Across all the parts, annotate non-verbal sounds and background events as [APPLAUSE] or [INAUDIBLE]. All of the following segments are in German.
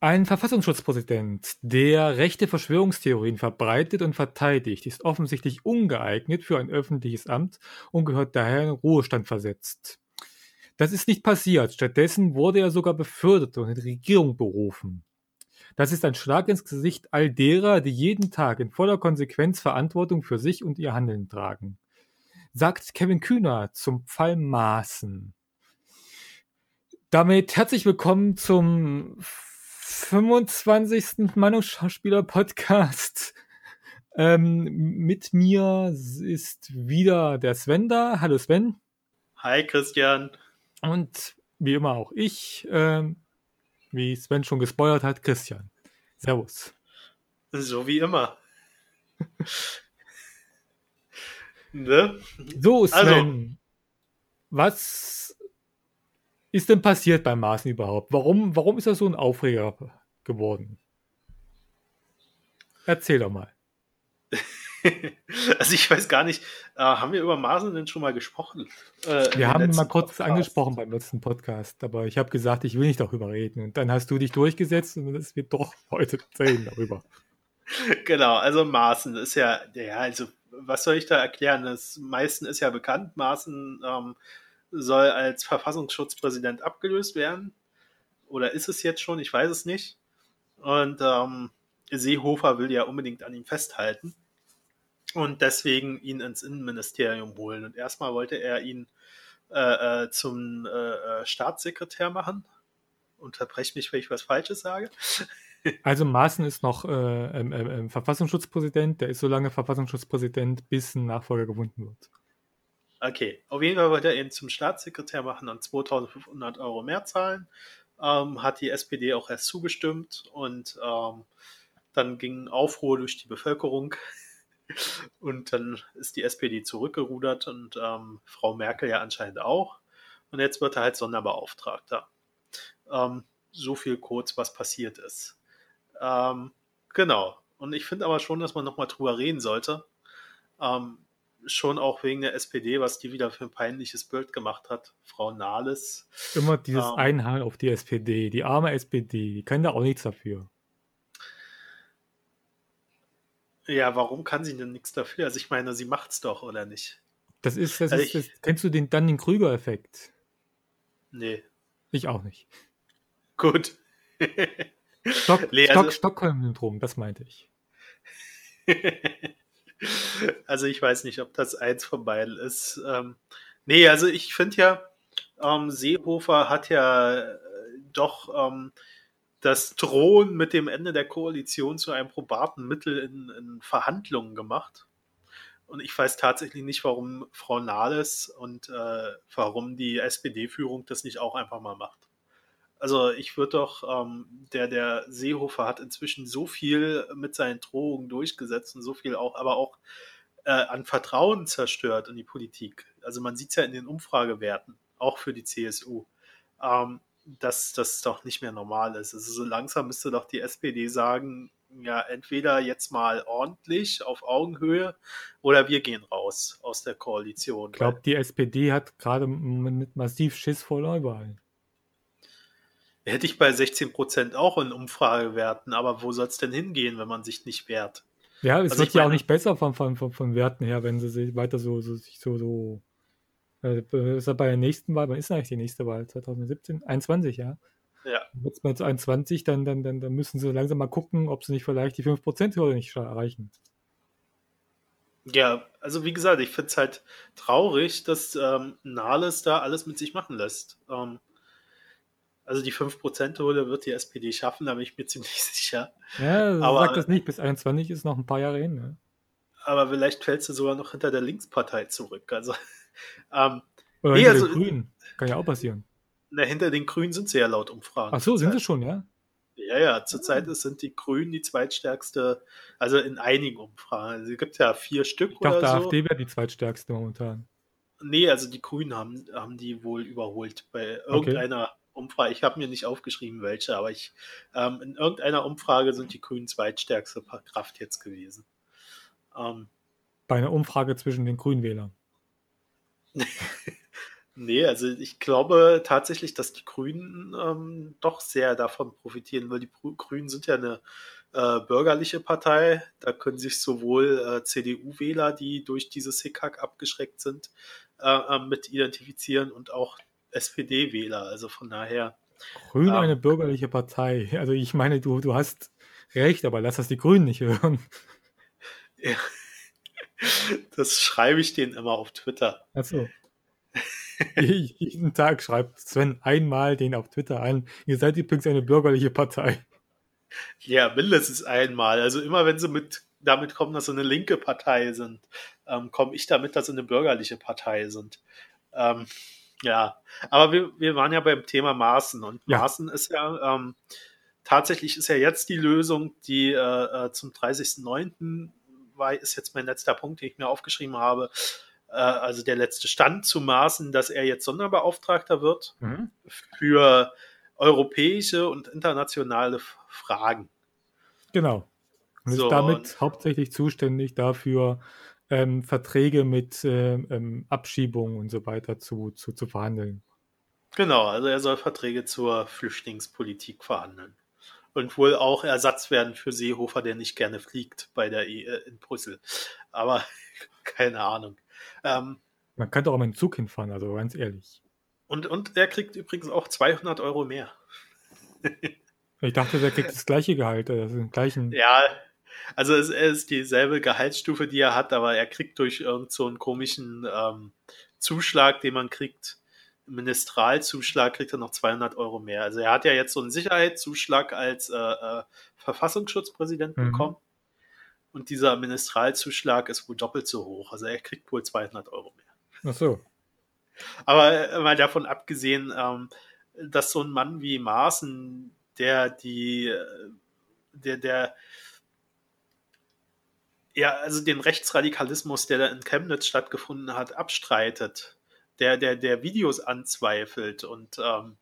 Ein Verfassungsschutzpräsident, der rechte Verschwörungstheorien verbreitet und verteidigt, ist offensichtlich ungeeignet für ein öffentliches Amt und gehört daher in Ruhestand versetzt. Das ist nicht passiert. Stattdessen wurde er sogar befördert und in die Regierung berufen. Das ist ein Schlag ins Gesicht all derer, die jeden Tag in voller Konsequenz Verantwortung für sich und ihr Handeln tragen. Sagt Kevin Kühner zum Fall Maaßen. Damit herzlich willkommen zum 25. Meinungsschauspieler-Podcast. Ähm, mit mir ist wieder der Sven da. Hallo Sven. Hi Christian. Und wie immer auch ich, ähm, wie Sven schon gespoilert hat, Christian. Servus. So wie immer. [LAUGHS] ne? So, Sven. Also. Was ist denn passiert beim Maßen überhaupt? Warum, warum ist das so ein Aufreger geworden? Erzähl doch mal. [LAUGHS] also ich weiß gar nicht, äh, haben wir über Maßen denn schon mal gesprochen? Äh, wir haben mal kurz Podcast. angesprochen beim letzten Podcast, aber ich habe gesagt, ich will nicht darüber reden. Und dann hast du dich durchgesetzt und es wird doch [LAUGHS] heute reden darüber. [LAUGHS] genau, also Maßen ist ja, ja, also was soll ich da erklären? Das meisten ist ja bekannt. Maßen ähm, soll als Verfassungsschutzpräsident abgelöst werden. Oder ist es jetzt schon? Ich weiß es nicht. Und ähm, Seehofer will ja unbedingt an ihm festhalten und deswegen ihn ins Innenministerium holen. Und erstmal wollte er ihn äh, äh, zum äh, äh Staatssekretär machen. Unterbreche mich, wenn ich was Falsches sage. [LAUGHS] Also Maaßen ist noch äh, ähm, ähm, Verfassungsschutzpräsident. Der ist so lange Verfassungsschutzpräsident, bis ein Nachfolger gefunden wird. Okay, auf jeden Fall wollte er ihn zum Staatssekretär machen und 2500 Euro mehr zahlen. Ähm, hat die SPD auch erst zugestimmt und ähm, dann ging Aufruhr durch die Bevölkerung. [LAUGHS] Und dann ist die SPD zurückgerudert und ähm, Frau Merkel ja anscheinend auch. Und jetzt wird er halt Sonderbeauftragter. Ähm, so viel kurz, was passiert ist. Ähm, genau. Und ich finde aber schon, dass man nochmal drüber reden sollte. Schon auch wegen der SPD, was die wieder für ein peinliches Bild gemacht hat. Frau Nahles. Immer dieses ähm, Einhang auf die SPD. Die arme SPD, die kann da auch nichts dafür. Ja, warum kann sie denn nichts dafür? Also ich meine, sie macht's doch, oder nicht? Das ist, das also ist, das, kennst du den Dunning-Krüger-Effekt? Nee. Ich auch nicht. Gut. Stock, [LAUGHS] also, Stock, Stockholm-Syndrom, das meinte ich. [LAUGHS] [LAUGHS] also ich weiß nicht, ob das eins von beiden ist. Ähm, nee, also ich finde ja, ähm, Seehofer hat ja äh, doch ähm, das Drohen mit dem Ende der Koalition zu einem probaten Mittel in, in Verhandlungen gemacht. Und ich weiß tatsächlich nicht, warum Frau Nahles und äh, warum die SPD-Führung das nicht auch einfach mal macht. Also ich würde doch, ähm, der, der Seehofer hat inzwischen so viel mit seinen Drohungen durchgesetzt und so viel auch, aber auch äh, an Vertrauen zerstört in die Politik. Also man sieht es ja in den Umfragewerten, auch für die CSU. Ähm, dass das doch nicht mehr normal ist. Also so langsam müsste doch die SPD sagen, ja, entweder jetzt mal ordentlich auf Augenhöhe oder wir gehen raus aus der Koalition. Ich glaube, die SPD hat gerade mit massiv Schiss vor Neuwahlen. Hätte ich bei 16 Prozent auch in Umfragewerten, aber wo soll es denn hingehen, wenn man sich nicht wehrt? Ja, es also wird ja meine, auch nicht besser von, von, von, von Werten her, wenn sie sich weiter so, so, so, so äh, ist er bei der nächsten Wahl, wann ist eigentlich die nächste Wahl? 2017? 21, ja? Ja. Jetzt mal zu 21, dann, dann, dann, dann müssen sie langsam mal gucken, ob sie nicht vielleicht die 5%-Hürde nicht erreichen. Ja, also wie gesagt, ich finde es halt traurig, dass ähm, Nahles da alles mit sich machen lässt. Ähm, also die 5%-Hürde wird die SPD schaffen, da bin ich mir [LAUGHS] ziemlich sicher. Ja, aber, sag das nicht, bis 21 ist noch ein paar Jahre hin. Ne? Aber vielleicht fällst du sogar noch hinter der Linkspartei zurück. Also [LAUGHS] ähm, Oder nee, hinter also, den Grünen. Kann ja auch passieren. Na, hinter den Grünen sind sie ja laut Umfragen. Ach so, sind sie schon, ja? Ja, ja, zurzeit sind die Grünen die zweitstärkste, also in einigen Umfragen. Also es gibt ja vier Stück ich dachte, oder so. AfD wäre die zweitstärkste momentan. Nee, also die Grünen haben, haben die wohl überholt bei irgendeiner okay. Umfrage. Ich habe mir nicht aufgeschrieben, welche, aber ich, ähm, in irgendeiner Umfrage sind die Grünen zweitstärkste Kraft jetzt gewesen. Ähm, bei einer Umfrage zwischen den Grünwählern. [LAUGHS] Nee, also ich glaube tatsächlich, dass die Grünen ähm, doch sehr davon profitieren, weil die Grünen sind ja eine äh, bürgerliche Partei. Da können sich sowohl äh, CDU-Wähler, die durch dieses Hickhack abgeschreckt sind, äh, äh, mit identifizieren und auch SPD-Wähler. Also von daher. Grün ähm, eine bürgerliche Partei. Also ich meine, du, du hast recht, aber lass das die Grünen nicht hören. Ja. Das schreibe ich denen immer auf Twitter. Achso. Jeden Tag schreibt Sven einmal den auf Twitter an. Ihr seid übrigens eine bürgerliche Partei. Ja, mindestens einmal. Also immer wenn sie mit damit kommen, dass sie eine linke Partei sind, ähm, komme ich damit, dass sie eine bürgerliche Partei sind. Ähm, ja, aber wir, wir waren ja beim Thema Maßen und ja. Maßen ist ja ähm, tatsächlich ist ja jetzt die Lösung, die äh, äh zum 30.09. war, ist jetzt mein letzter Punkt, den ich mir aufgeschrieben habe, äh, also der letzte Stand zu Maßen, dass er jetzt Sonderbeauftragter wird mhm. für europäische und internationale Fragen. Genau. Und so, ist damit und, hauptsächlich zuständig dafür, ähm, Verträge mit ähm, ähm, Abschiebung und so weiter zu, zu, zu verhandeln. Genau, also er soll Verträge zur Flüchtlingspolitik verhandeln. Und wohl auch Ersatz werden für Seehofer, der nicht gerne fliegt bei der e äh, in Brüssel. Aber [LAUGHS] keine Ahnung. Ähm, Man kann doch auch mit dem Zug hinfahren, also ganz ehrlich. Und, und er kriegt übrigens auch 200 Euro mehr. [LAUGHS] ich dachte, der kriegt das gleiche Gehalt, also den gleichen. Ja, also es ist dieselbe Gehaltsstufe, die er hat, aber er kriegt durch irgend so einen komischen ähm, Zuschlag, den man kriegt, Ministralzuschlag, kriegt er noch 200 Euro mehr. Also er hat ja jetzt so einen Sicherheitszuschlag als äh, äh, Verfassungsschutzpräsident mhm. bekommen. Und dieser Ministralzuschlag ist wohl doppelt so hoch. Also er kriegt wohl 200 Euro mehr. Ach so. Aber äh, mal davon abgesehen, ähm, dass so ein Mann wie Maaßen, der die, äh, der, der, ja, also den Rechtsradikalismus, der da in Chemnitz stattgefunden hat, abstreitet, der, der, der Videos anzweifelt und ähm,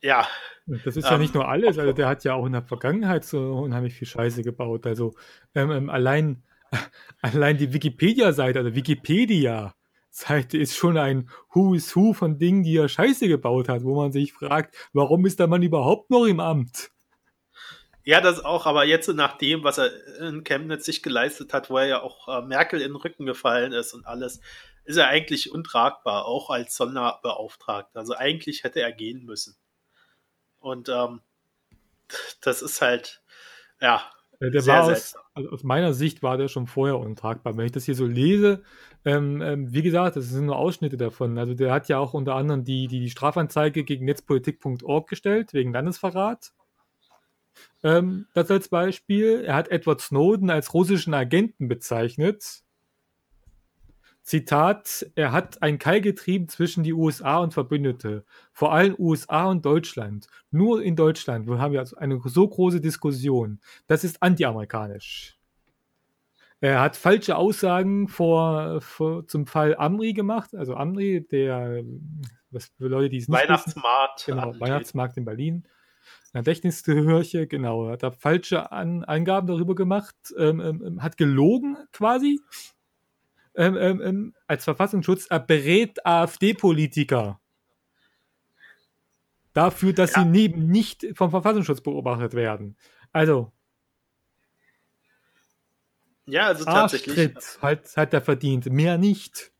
ja. Das ist ja nicht nur alles, also [LAUGHS] der hat ja auch in der Vergangenheit so unheimlich viel Scheiße gebaut. Also ähm, ähm allein, [LAUGHS] allein die Wikipedia-Seite, also Wikipedia, Seite ist schon ein Who is Who von Dingen, die er scheiße gebaut hat, wo man sich fragt, warum ist der Mann überhaupt noch im Amt? Ja, das auch, aber jetzt nach dem, was er in Chemnitz sich geleistet hat, wo er ja auch äh, Merkel in den Rücken gefallen ist und alles, ist er eigentlich untragbar, auch als Sonderbeauftragter. Also eigentlich hätte er gehen müssen. Und ähm, das ist halt, ja, der sehr war aus, also aus, meiner Sicht war der schon vorher untragbar. Wenn ich das hier so lese, ähm, ähm, wie gesagt, das sind nur Ausschnitte davon. Also der hat ja auch unter anderem die, die, die Strafanzeige gegen netzpolitik.org gestellt, wegen Landesverrat. Ähm, das als Beispiel. Er hat Edward Snowden als russischen Agenten bezeichnet. Zitat, er hat ein Keil getrieben zwischen die USA und Verbündete, vor allem USA und Deutschland. Nur in Deutschland wir haben wir also eine so große Diskussion. Das ist antiamerikanisch. Er hat falsche Aussagen vor, vor, zum Fall Amri gemacht, also Amri, der, was für Leute, die es nicht Weihnachtsmarkt. Wissen, genau, Weihnachtsmarkt in Berlin. Gedächtnisgehörche, genau, hat da falsche An Angaben darüber gemacht, ähm, ähm, hat gelogen quasi ähm, ähm, ähm, als Verfassungsschutz er berät AfD-Politiker dafür, dass ja. sie neben nicht vom Verfassungsschutz beobachtet werden. Also. Ja, also tatsächlich. Halt, hat er verdient, mehr nicht.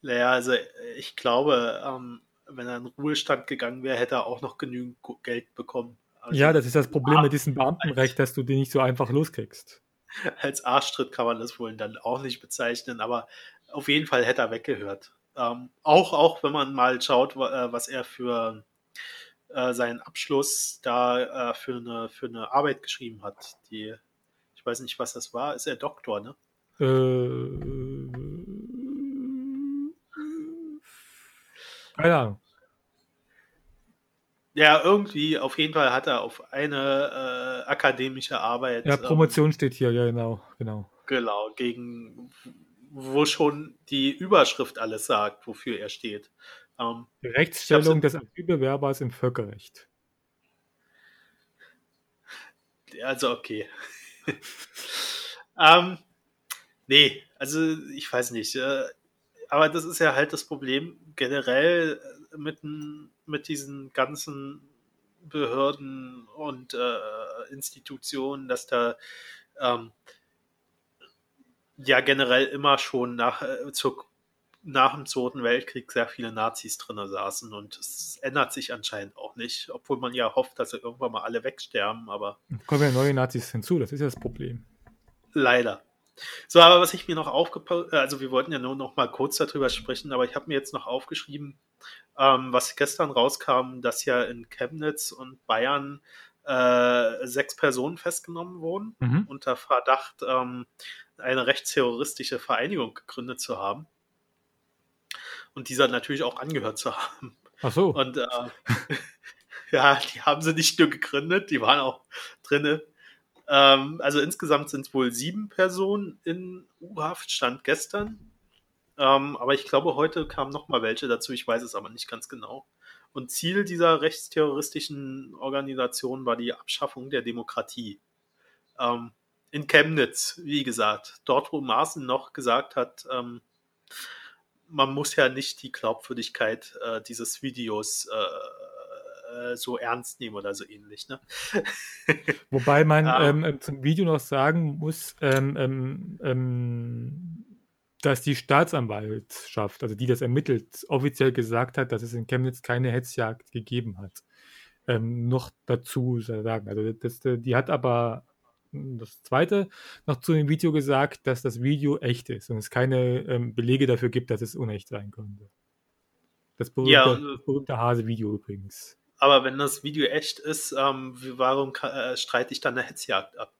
Naja, also ich glaube, ähm, wenn er in Ruhestand gegangen wäre, hätte er auch noch genügend Geld bekommen. Also, ja, das ist das Problem mit diesem Beamtenrecht, dass du die nicht so einfach loskriegst. [LAUGHS] als Arschtritt kann man das wohl dann auch nicht bezeichnen, aber auf jeden Fall hätte er weggehört. Ähm, auch, auch wenn man mal schaut, äh, was er für äh, seinen Abschluss da äh, für, eine, für eine Arbeit geschrieben hat. Die, ich weiß nicht, was das war. Ist er Doktor, ne? Äh, keine Ahnung. Ja, irgendwie, auf jeden Fall hat er auf eine äh, akademische Arbeit. Ja, Promotion ähm, steht hier, ja, genau, genau. Genau, gegen, wo schon die Überschrift alles sagt, wofür er steht. Ähm, Rechtsstellung des Asylbewerbers im Völkerrecht. Also, okay. [LAUGHS] ähm, nee, also ich weiß nicht. Äh, aber das ist ja halt das Problem generell mit, mit diesen ganzen Behörden und äh, Institutionen, dass da ähm, ja generell immer schon nach, äh, zur, nach dem Zweiten Weltkrieg sehr viele Nazis drin saßen und es ändert sich anscheinend auch nicht, obwohl man ja hofft, dass sie irgendwann mal alle wegsterben, aber. Kommen ja neue Nazis hinzu, das ist ja das Problem. Leider. So, aber was ich mir noch aufgepasst, äh, also wir wollten ja nur noch mal kurz darüber sprechen, aber ich habe mir jetzt noch aufgeschrieben, ähm, was gestern rauskam, dass ja in Chemnitz und Bayern äh, sechs Personen festgenommen wurden mhm. unter Verdacht, ähm, eine rechtsterroristische Vereinigung gegründet zu haben. Und dieser natürlich auch angehört zu haben. Ach so. Und äh, [LAUGHS] ja, die haben sie nicht nur gegründet, die waren auch drinne. Ähm, also insgesamt sind es wohl sieben Personen in U-Haft, stand gestern. Ähm, aber ich glaube, heute kamen noch mal welche dazu, ich weiß es aber nicht ganz genau. Und Ziel dieser rechtsterroristischen Organisation war die Abschaffung der Demokratie. Ähm, in Chemnitz, wie gesagt, dort, wo Maaßen noch gesagt hat, ähm, man muss ja nicht die Glaubwürdigkeit äh, dieses Videos äh, äh so ernst nehmen oder so ähnlich. Ne? Wobei man ähm, [LAUGHS] ähm, zum Video noch sagen muss, ähm, ähm, ähm, dass die Staatsanwaltschaft, also die das ermittelt, offiziell gesagt hat, dass es in Chemnitz keine Hetzjagd gegeben hat. Ähm, noch dazu sagen. Also das, die hat aber das zweite noch zu dem Video gesagt, dass das Video echt ist und es keine ähm, Belege dafür gibt, dass es unecht sein könnte. Das berühmte, ja, berühmte Hase-Video übrigens. Aber wenn das Video echt ist, ähm, warum äh, streite ich dann eine Hetzjagd ab?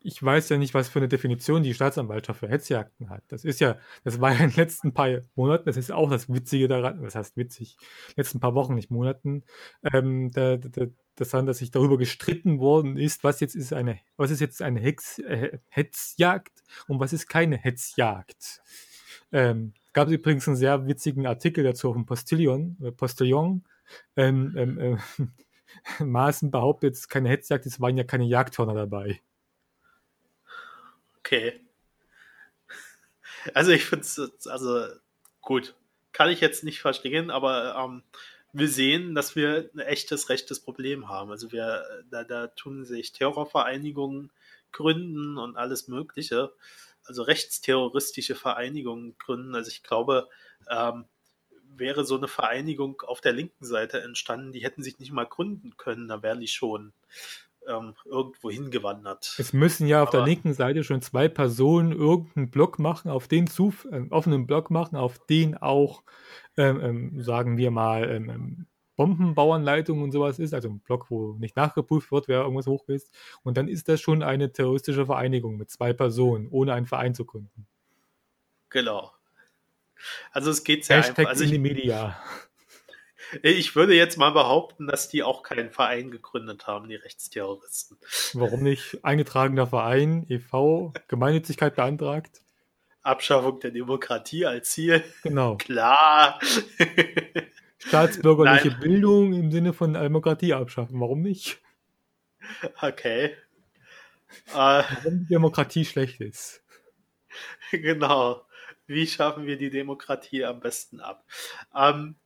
Ich weiß ja nicht, was für eine Definition die Staatsanwaltschaft für Hetzjagden hat. Das ist ja, das war ja in den letzten paar Monaten, das ist auch das Witzige daran, das heißt witzig, letzten paar Wochen, nicht Monaten, ähm, da, da, das dass sich darüber gestritten worden ist, was jetzt ist eine, was ist jetzt eine Hex, äh, Hetzjagd und was ist keine Hetzjagd. Ähm, gab es übrigens einen sehr witzigen Artikel dazu auf dem Postillon, äh, Postillon. Ähm, ähm, äh, [LAUGHS] Maaßen behauptet, keine Hetzjagd, es waren ja keine Jagdhörner dabei. Okay. [LAUGHS] Also ich finde es, also gut, kann ich jetzt nicht verstehen, aber ähm, wir sehen, dass wir ein echtes rechtes Problem haben. Also wir, da, da tun sich Terrorvereinigungen gründen und alles Mögliche. Also rechtsterroristische Vereinigungen gründen. Also ich glaube, ähm, wäre so eine Vereinigung auf der linken Seite entstanden, die hätten sich nicht mal gründen können, da wären die schon ähm, irgendwo hingewandert. Es müssen ja auf Aber der linken Seite schon zwei Personen irgendeinen Block machen, auf den zu, äh, offenen Block machen, auf den auch, ähm, ähm, sagen wir mal, ähm, ähm, Bombenbauernleitung und sowas ist, also ein Block, wo nicht nachgeprüft wird, wer irgendwas hoch ist. Und dann ist das schon eine terroristische Vereinigung mit zwei Personen, ohne einen Verein zu gründen. Genau. Also es geht sehr Hashtag einfach. Also in die Media. Ich würde jetzt mal behaupten, dass die auch keinen Verein gegründet haben, die Rechtsterroristen. Warum nicht? Eingetragener Verein, e.V., Gemeinnützigkeit beantragt. Abschaffung der Demokratie als Ziel. Genau. Klar. Staatsbürgerliche Nein. Bildung im Sinne von Demokratie abschaffen. Warum nicht? Okay. Warum die Demokratie schlecht ist. [LAUGHS] Genau. Wie schaffen wir die Demokratie am besten ab? Ähm,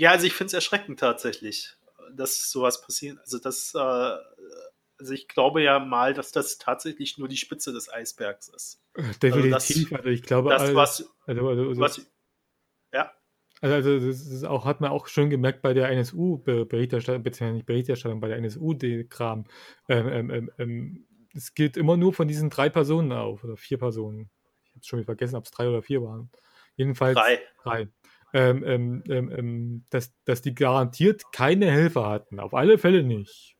ja, also ich finde es erschreckend tatsächlich, dass sowas passiert. Also das, äh, also ich glaube ja mal, dass das tatsächlich nur die Spitze des Eisbergs ist. Definitiv. Also, das, also ich glaube, das, also, was, also, also, was, ja. Also, also das ist auch, hat man auch schon gemerkt bei der NSU-Berichterstattung, beziehungsweise nicht Berichterstattung, bei der NSU-Kram. Ähm, ähm, ähm, ähm, es geht immer nur von diesen drei Personen auf, oder vier Personen. Ich habe schon vergessen, ob es drei oder vier waren. Jedenfalls drei. drei ähm, ähm, ähm, ähm, dass, dass die garantiert keine Helfer hatten. Auf alle Fälle nicht.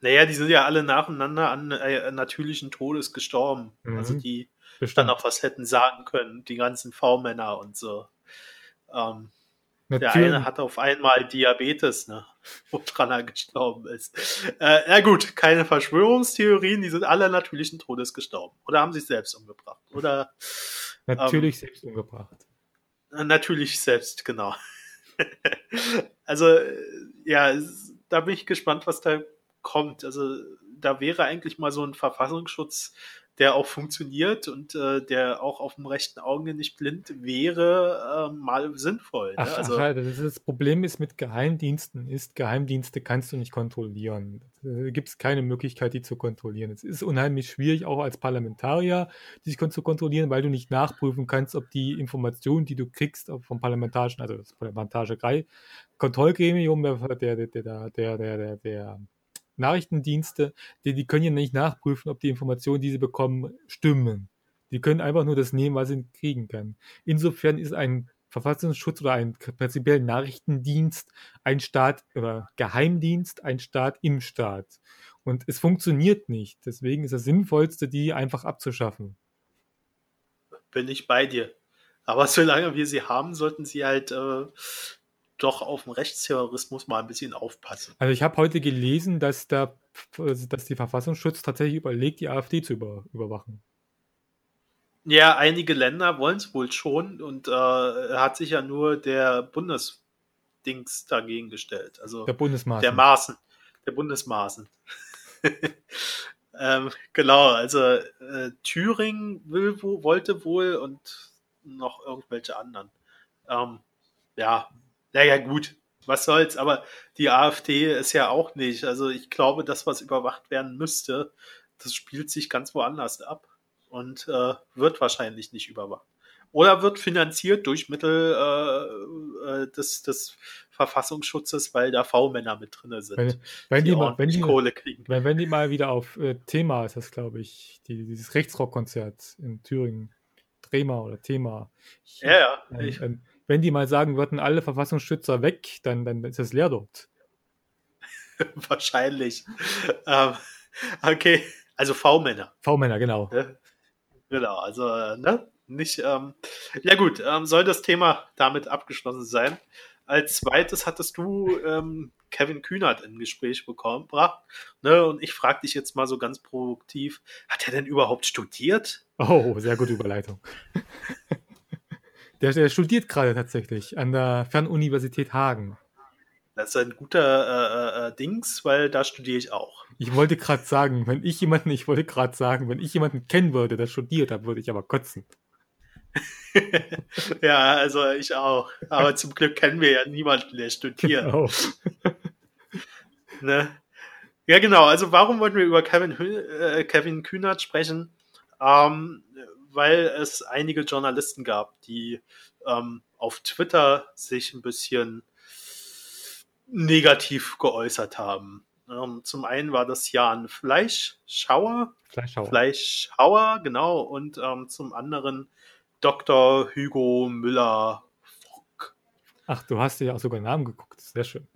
Naja, die sind ja alle nacheinander an äh, natürlichen Todes gestorben. Mhm. Also die Bestimmt. dann auch was hätten sagen können, die ganzen V-Männer und so. Ähm, der eine hat auf einmal Diabetes, ne? [LAUGHS] woran er gestorben ist. Äh, na gut, keine Verschwörungstheorien, die sind alle natürlichen Todes gestorben. Oder haben sich selbst umgebracht. Oder natürlich ähm, selbst umgebracht. Natürlich selbst, genau. [LAUGHS] also, ja, da bin ich gespannt, was da kommt. Also, da wäre eigentlich mal so ein Verfassungsschutz der auch funktioniert und äh, der auch auf dem rechten Auge nicht blind wäre, äh, mal sinnvoll. Ne? Ach, also, ach, das, das Problem ist mit Geheimdiensten, ist Geheimdienste kannst du nicht kontrollieren. Da gibt es keine Möglichkeit, die zu kontrollieren. Es ist unheimlich schwierig, auch als Parlamentarier, die sich zu kontrollieren, weil du nicht nachprüfen kannst, ob die Informationen, die du kriegst vom parlamentarischen, also das parlamentarische Kontrollgremium der, der, der, der, der, der, der Nachrichtendienste, die, die können ja nicht nachprüfen, ob die Informationen, die sie bekommen, stimmen. Die können einfach nur das nehmen, was sie kriegen können. Insofern ist ein Verfassungsschutz oder ein prinzipiell Nachrichtendienst ein Staat oder Geheimdienst ein Staat im Staat. Und es funktioniert nicht. Deswegen ist das Sinnvollste, die einfach abzuschaffen. Bin ich bei dir. Aber solange wir sie haben, sollten sie halt äh, doch auf den Rechtsterrorismus mal ein bisschen aufpassen. Also ich habe heute gelesen, dass, da, dass die Verfassungsschutz tatsächlich überlegt, die AfD zu über, überwachen. Ja, einige Länder wollen es wohl schon und äh, hat sich ja nur der Bundesdings dagegen gestellt. Also der Bundesmaßen. Der Maßen. Der Bundesmaßen. [LAUGHS] ähm, genau, also äh, Thüringen will, wo, wollte wohl und noch irgendwelche anderen. Ähm, ja, naja, gut, was soll's, aber die AfD ist ja auch nicht. Also ich glaube, das, was überwacht werden müsste, das spielt sich ganz woanders ab und äh, wird wahrscheinlich nicht überwacht. Oder wird finanziert durch Mittel äh, äh des, des Verfassungsschutzes, weil da V-Männer mit drin sind. Wenn, wenn die, die mal, wenn die, Kohle kriegen. Wenn, wenn die mal wieder auf äh, Thema ist das, glaube ich, die, dieses Rechtsrockkonzert in Thüringen. Thema oder Thema. Ich, ja, ja. Ich, ein, wenn die mal sagen würden, alle Verfassungsschützer weg, dann, dann ist es leer dort. [LAUGHS] Wahrscheinlich. ähm, okay, also V-Männer. V-Männer, genau. Genau, also, äh, ne? Nicht, ähm, ja gut, ähm, soll das Thema damit abgeschlossen sein. Als zweites hattest du ähm, Kevin Kühnert in Gespräch bekommen, gebracht. Ne? Und ich frage dich jetzt mal so ganz provokativ, hat er denn überhaupt studiert? Oh, sehr gute Überleitung. [LAUGHS] Der, der studiert gerade tatsächlich an der Fernuniversität Hagen. Das ist ein guter äh, äh, Dings, weil da studiere ich auch. Ich wollte gerade sagen, wenn ich jemanden, ich wollte gerade sagen, wenn ich jemanden kennen würde, der studiert, dann würde ich aber kotzen. [LAUGHS] ja, also ich auch. Aber zum Glück kennen wir ja niemanden, der studiert. Genau. ne? Ja, genau. Also warum wollten wir über Kevin, äh, Kevin Kühnert sprechen? Ähm, weil es einige Journalisten gab, die ähm, auf Twitter sich ein bisschen negativ geäußert haben. Ähm, zum einen war das Jan Fleischschauer. Fleischschauer. Fleischschauer, genau. Und ähm, zum anderen Dr. Hugo Müller-Fock. Ach, du hast dir auch sogar Namen geguckt. Sehr schön.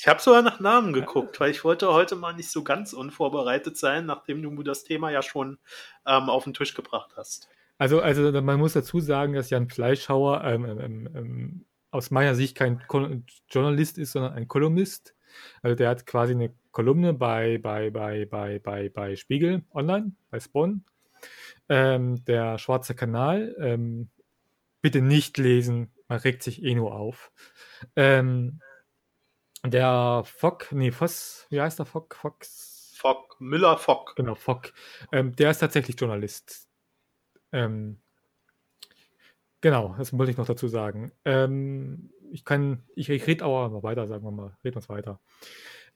Ich habe sogar nach Namen geguckt, weil ich wollte heute mal nicht so ganz unvorbereitet sein, nachdem du das Thema ja schon ähm, auf den Tisch gebracht hast. Also, also man muss dazu sagen, dass Jan Fleischhauer ähm, ähm, ähm, ähm aus meiner Sicht kein Journalist ist, sondern ein Kolumnist. Also der hat quasi eine Kolumne bei, bei, bei, bei, bei, bei Spiegel Online, bei Spawn. Ähm, der Schwarze Kanal. Bitte nicht lesen, man regt sich eh nur auf. Ähm, der Fock, nee, Voss, wie heißt der Fock? Fox? Fock, Müller Fock. Genau, Fock. Ähm, der ist tatsächlich Journalist. Ähm, genau, das wollte ich noch dazu sagen. Ähm, ich kann, ich, ich rede aber mal weiter, sagen wir mal, reden wir es weiter.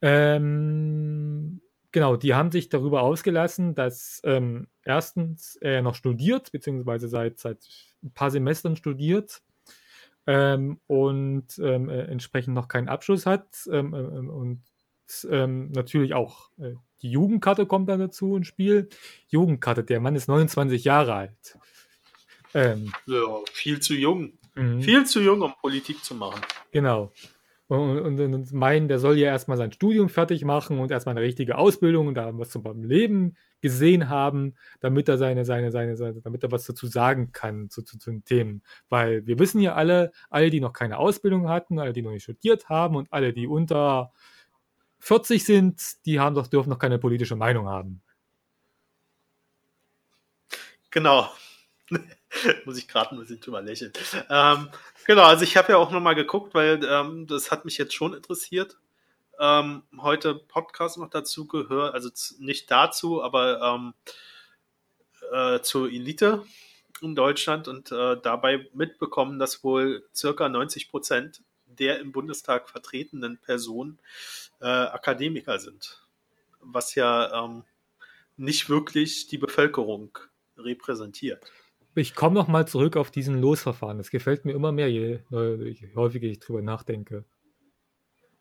Ähm, genau, die haben sich darüber ausgelassen, dass ähm, erstens er noch studiert, beziehungsweise seit, seit ein paar Semestern studiert ähm, und ähm, äh, entsprechend noch keinen Abschluss hat ähm, ähm und ähm, natürlich auch äh, die Jugendkarte kommt dann dazu ins Spiel. Jugendkarte, der Mann ist 29 Jahre alt. Ähm, ja, viel zu jung. Mhm. Viel zu jung, um Politik zu machen. Genau. Und, und, und, meinen, der soll ja erstmal sein Studium fertig machen und erstmal eine richtige Ausbildung und da was zum Leben gesehen haben, damit er seine, seine, seine, seine, damit er was dazu sagen kann zu, zu, zu den Themen. Weil wir wissen ja alle, alle, die noch keine Ausbildung hatten, alle, die noch nicht studiert haben und alle, die unter 40 sind, die haben doch, dürfen noch keine politische Meinung haben. Genau. [LAUGHS] Muss ich gerade ein bisschen drüber lächeln. Ähm, genau, also ich habe ja auch nochmal geguckt, weil ähm, das hat mich jetzt schon interessiert ähm, heute Podcast noch dazu gehört, also nicht dazu, aber ähm, äh, zur Elite in Deutschland und äh, dabei mitbekommen, dass wohl circa 90 Prozent der im Bundestag vertretenen Personen äh, Akademiker sind. Was ja ähm, nicht wirklich die Bevölkerung repräsentiert. Ich komme noch mal zurück auf diesen Losverfahren. Das gefällt mir immer mehr, je, je häufiger ich drüber nachdenke.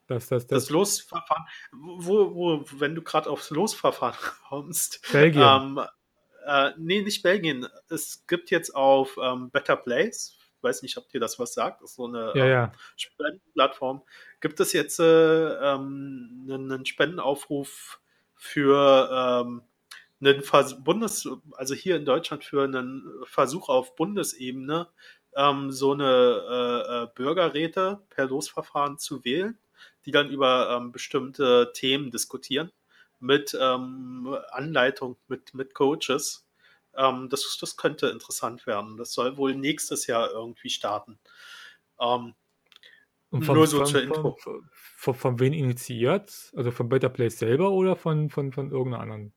Dass, dass, das, das Losverfahren, wo, wo, wenn du gerade aufs Losverfahren [LAUGHS] kommst. Belgien. Ähm, äh, nee, nicht Belgien. Es gibt jetzt auf ähm, Better Place, ich weiß nicht, ob dir das was sagt, das ist so eine ja, ja. Ähm, Spendenplattform, gibt es jetzt äh, ähm, einen Spendenaufruf für ähm, einen Vers Bundes, also hier in Deutschland für einen Versuch auf Bundesebene, ähm, so eine äh, äh, Bürgerräte per Losverfahren zu wählen, die dann über ähm, bestimmte Themen diskutieren mit ähm, Anleitung, mit, mit Coaches. Ähm, das, das könnte interessant werden. Das soll wohl nächstes Jahr irgendwie starten. Ähm, von, nur so von, zur Info. Von, von, von, wem initiiert? Also von Better Place selber oder von, von, von irgendeiner anderen?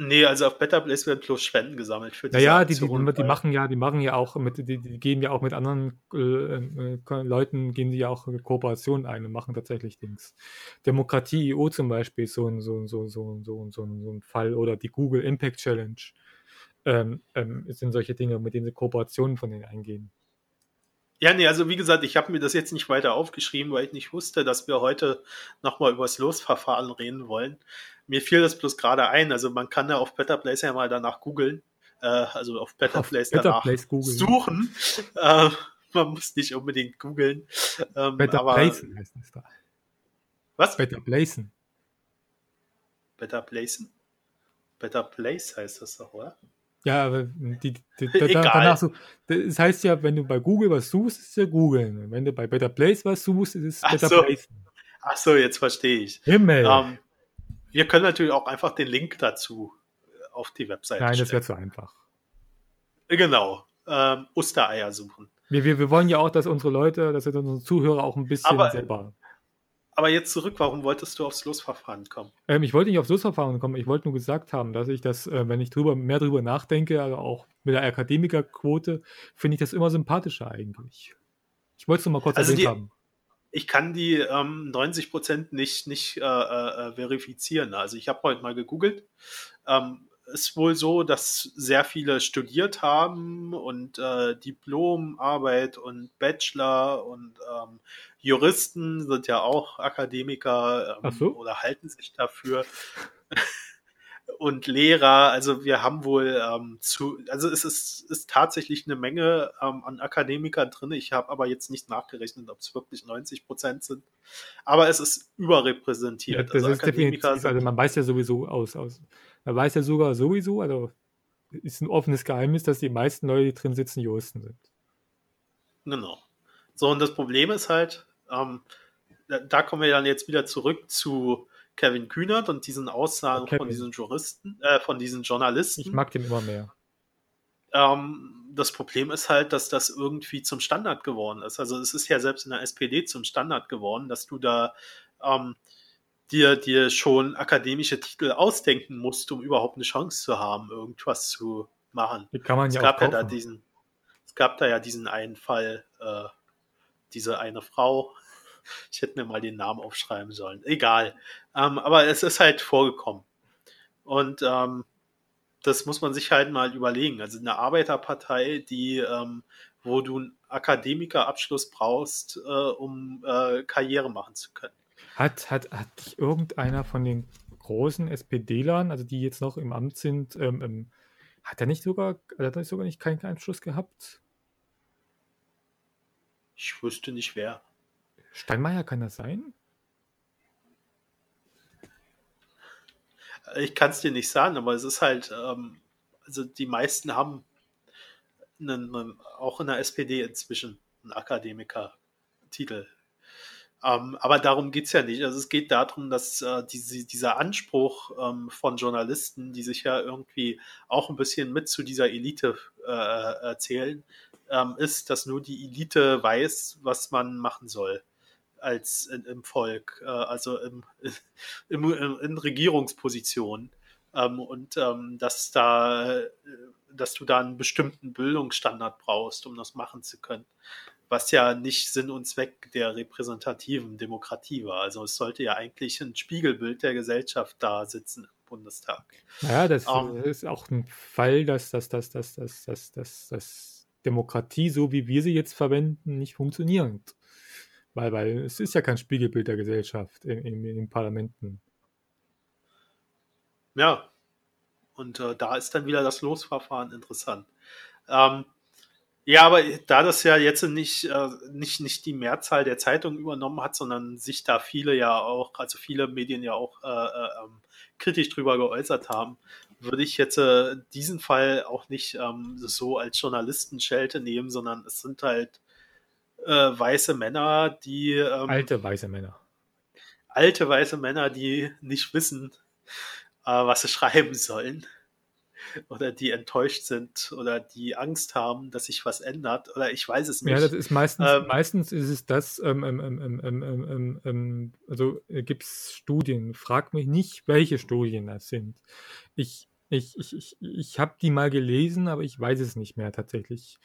Nee, also auf Better Place werden bloß Spenden gesammelt für diese Naja, die, die, die, die, machen ja, die machen ja auch mit, die, die gehen ja auch mit anderen äh, äh, Leuten, gehen sie ja auch Kooperationen ein und machen tatsächlich Dings. Demokratie EU zum Beispiel ist so ein, so, so, so, so, so, so ein Fall oder die Google Impact Challenge ähm, ähm, sind solche Dinge, mit denen sie Kooperationen von denen eingehen. Ja, nee, also wie gesagt, ich habe mir das jetzt nicht weiter aufgeschrieben, weil ich nicht wusste, dass wir heute nochmal über das Losverfahren reden wollen. Mir fiel das bloß gerade ein, also man kann ja auf Better Place ja mal danach googeln, äh, also auf Better auf Place Better danach Place suchen. Äh, man muss nicht unbedingt googeln. Ähm, Better aber, Placen heißt das da. Was? Better Placen. Better Placen? Better Place heißt das doch, oder? Ja, aber die, die, die, [LAUGHS] da, danach so, das heißt ja, wenn du bei Google was suchst, ist es ja googeln. Wenn du bei Better Place was suchst, ist es Better so. Place. Ach so, jetzt verstehe ich. Himmel. Ähm, wir können natürlich auch einfach den Link dazu äh, auf die Webseite Nein, das wäre zu einfach. Genau. Ähm, Ostereier suchen. Wir, wir, wir wollen ja auch, dass unsere Leute, dass unsere Zuhörer auch ein bisschen aber, selber aber jetzt zurück, warum wolltest du aufs Losverfahren kommen? Ähm, ich wollte nicht aufs Losverfahren kommen, ich wollte nur gesagt haben, dass ich das, äh, wenn ich drüber, mehr drüber nachdenke, also auch mit der Akademikerquote, finde ich das immer sympathischer eigentlich. Ich wollte es nur mal kurz also erwähnt die, haben. Ich kann die ähm, 90 Prozent nicht, nicht äh, äh, verifizieren. Also ich habe heute mal gegoogelt. Ähm, ist wohl so, dass sehr viele studiert haben und äh, Diplomarbeit und Bachelor und ähm, Juristen sind ja auch Akademiker ähm, so. oder halten sich dafür. Und Lehrer, also wir haben wohl ähm, zu, also es ist, ist tatsächlich eine Menge ähm, an Akademikern drin. Ich habe aber jetzt nicht nachgerechnet, ob es wirklich 90 Prozent sind. Aber es ist überrepräsentiert. Ja, das also ist definitiv, also man weiß ja sowieso aus, aus man weiß ja sogar sowieso, also ist ein offenes Geheimnis, dass die meisten Leute, die drin sitzen, Juristen sind. Genau. So, und das Problem ist halt, ähm, da, da, kommen wir dann jetzt wieder zurück zu Kevin Kühnert und diesen Aussagen okay. von diesen Juristen, äh, von diesen Journalisten. Ich mag den immer mehr. Ähm, das Problem ist halt, dass das irgendwie zum Standard geworden ist. Also es ist ja selbst in der SPD zum Standard geworden, dass du da ähm, dir, dir schon akademische Titel ausdenken musst, um überhaupt eine Chance zu haben, irgendwas zu machen. Die kann man es ja gab ja da diesen, es gab da ja diesen einen Fall, äh, diese eine Frau. [LAUGHS] Ich hätte mir mal den Namen aufschreiben sollen. Egal. Ähm, aber es ist halt vorgekommen. Und ähm, das muss man sich halt mal überlegen. Also eine Arbeiterpartei, die, ähm, wo du einen Akademikerabschluss brauchst, äh, um äh, Karriere machen zu können. Hat, hat, hat irgendeiner von den großen SPD-Lern, also die jetzt noch im Amt sind, ähm, ähm, hat er nicht sogar, hat er sogar nicht keinen Einschluss gehabt? Ich wüsste nicht wer. Steinmeier kann das sein? Ich kann es dir nicht sagen, aber es ist halt, ähm, also die meisten haben einen, einen, auch in der SPD inzwischen einen Akademiker-Titel. Ähm, aber darum geht es ja nicht. Also es geht darum, dass äh, diese, dieser Anspruch ähm, von Journalisten, die sich ja irgendwie auch ein bisschen mit zu dieser Elite äh, erzählen, ähm, ist, dass nur die Elite weiß, was man machen soll als in, im Volk, äh, also im, [LAUGHS] im, in Regierungspositionen. Ähm, und ähm, dass da äh, dass du da einen bestimmten Bildungsstandard brauchst, um das machen zu können. Was ja nicht Sinn und Zweck der repräsentativen Demokratie war. Also es sollte ja eigentlich ein Spiegelbild der Gesellschaft da sitzen im Bundestag. Ja, das um, ähm. ist auch ein Fall, dass, dass, dass, dass, dass, dass, dass, dass Demokratie, so wie wir sie jetzt verwenden, nicht funktioniert. Weil, weil es ist ja kein Spiegelbild der Gesellschaft in, in, in Parlamenten. Ja, und äh, da ist dann wieder das Losverfahren interessant. Ähm, ja, aber da das ja jetzt nicht, äh, nicht, nicht die Mehrzahl der Zeitungen übernommen hat, sondern sich da viele ja auch, also viele Medien ja auch äh, äh, ähm, kritisch drüber geäußert haben, würde ich jetzt äh, diesen Fall auch nicht ähm, so als Journalistenschelte nehmen, sondern es sind halt äh, weiße Männer, die. Ähm, alte weiße Männer. Alte weiße Männer, die nicht wissen, äh, was sie [LAUGHS] schreiben sollen oder die enttäuscht sind oder die Angst haben, dass sich was ändert oder ich weiß es nicht. Ja, das ist meistens, ähm, meistens ist es das, ähm, ähm, ähm also äh, gibt es Studien, frag mich nicht, welche Studien das sind. Ich, ich, ich, ich, ich habe die mal gelesen, aber ich weiß es nicht mehr tatsächlich.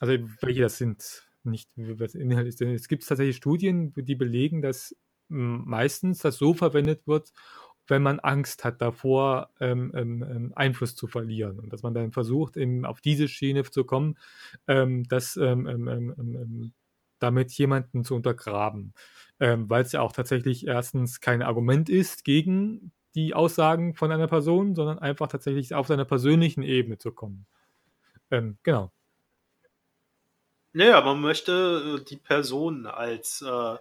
also welche das sind, nicht was Inhalt ist. Es gibt tatsächlich Studien, die belegen, dass meistens das so verwendet wird, wenn man Angst hat davor, ähm, ähm, ähm, Einfluss zu verlieren. Und dass man dann versucht, eben auf diese Schiene zu kommen, ähm, dass ähm, ähm, damit jemanden zu untergraben. Weil es ja auch tatsächlich erstens kein Argument ist gegen die Aussagen von einer Person, sondern einfach tatsächlich auf seiner persönlichen Ebene zu kommen. genau. Naja, man möchte äh, die Person als äh,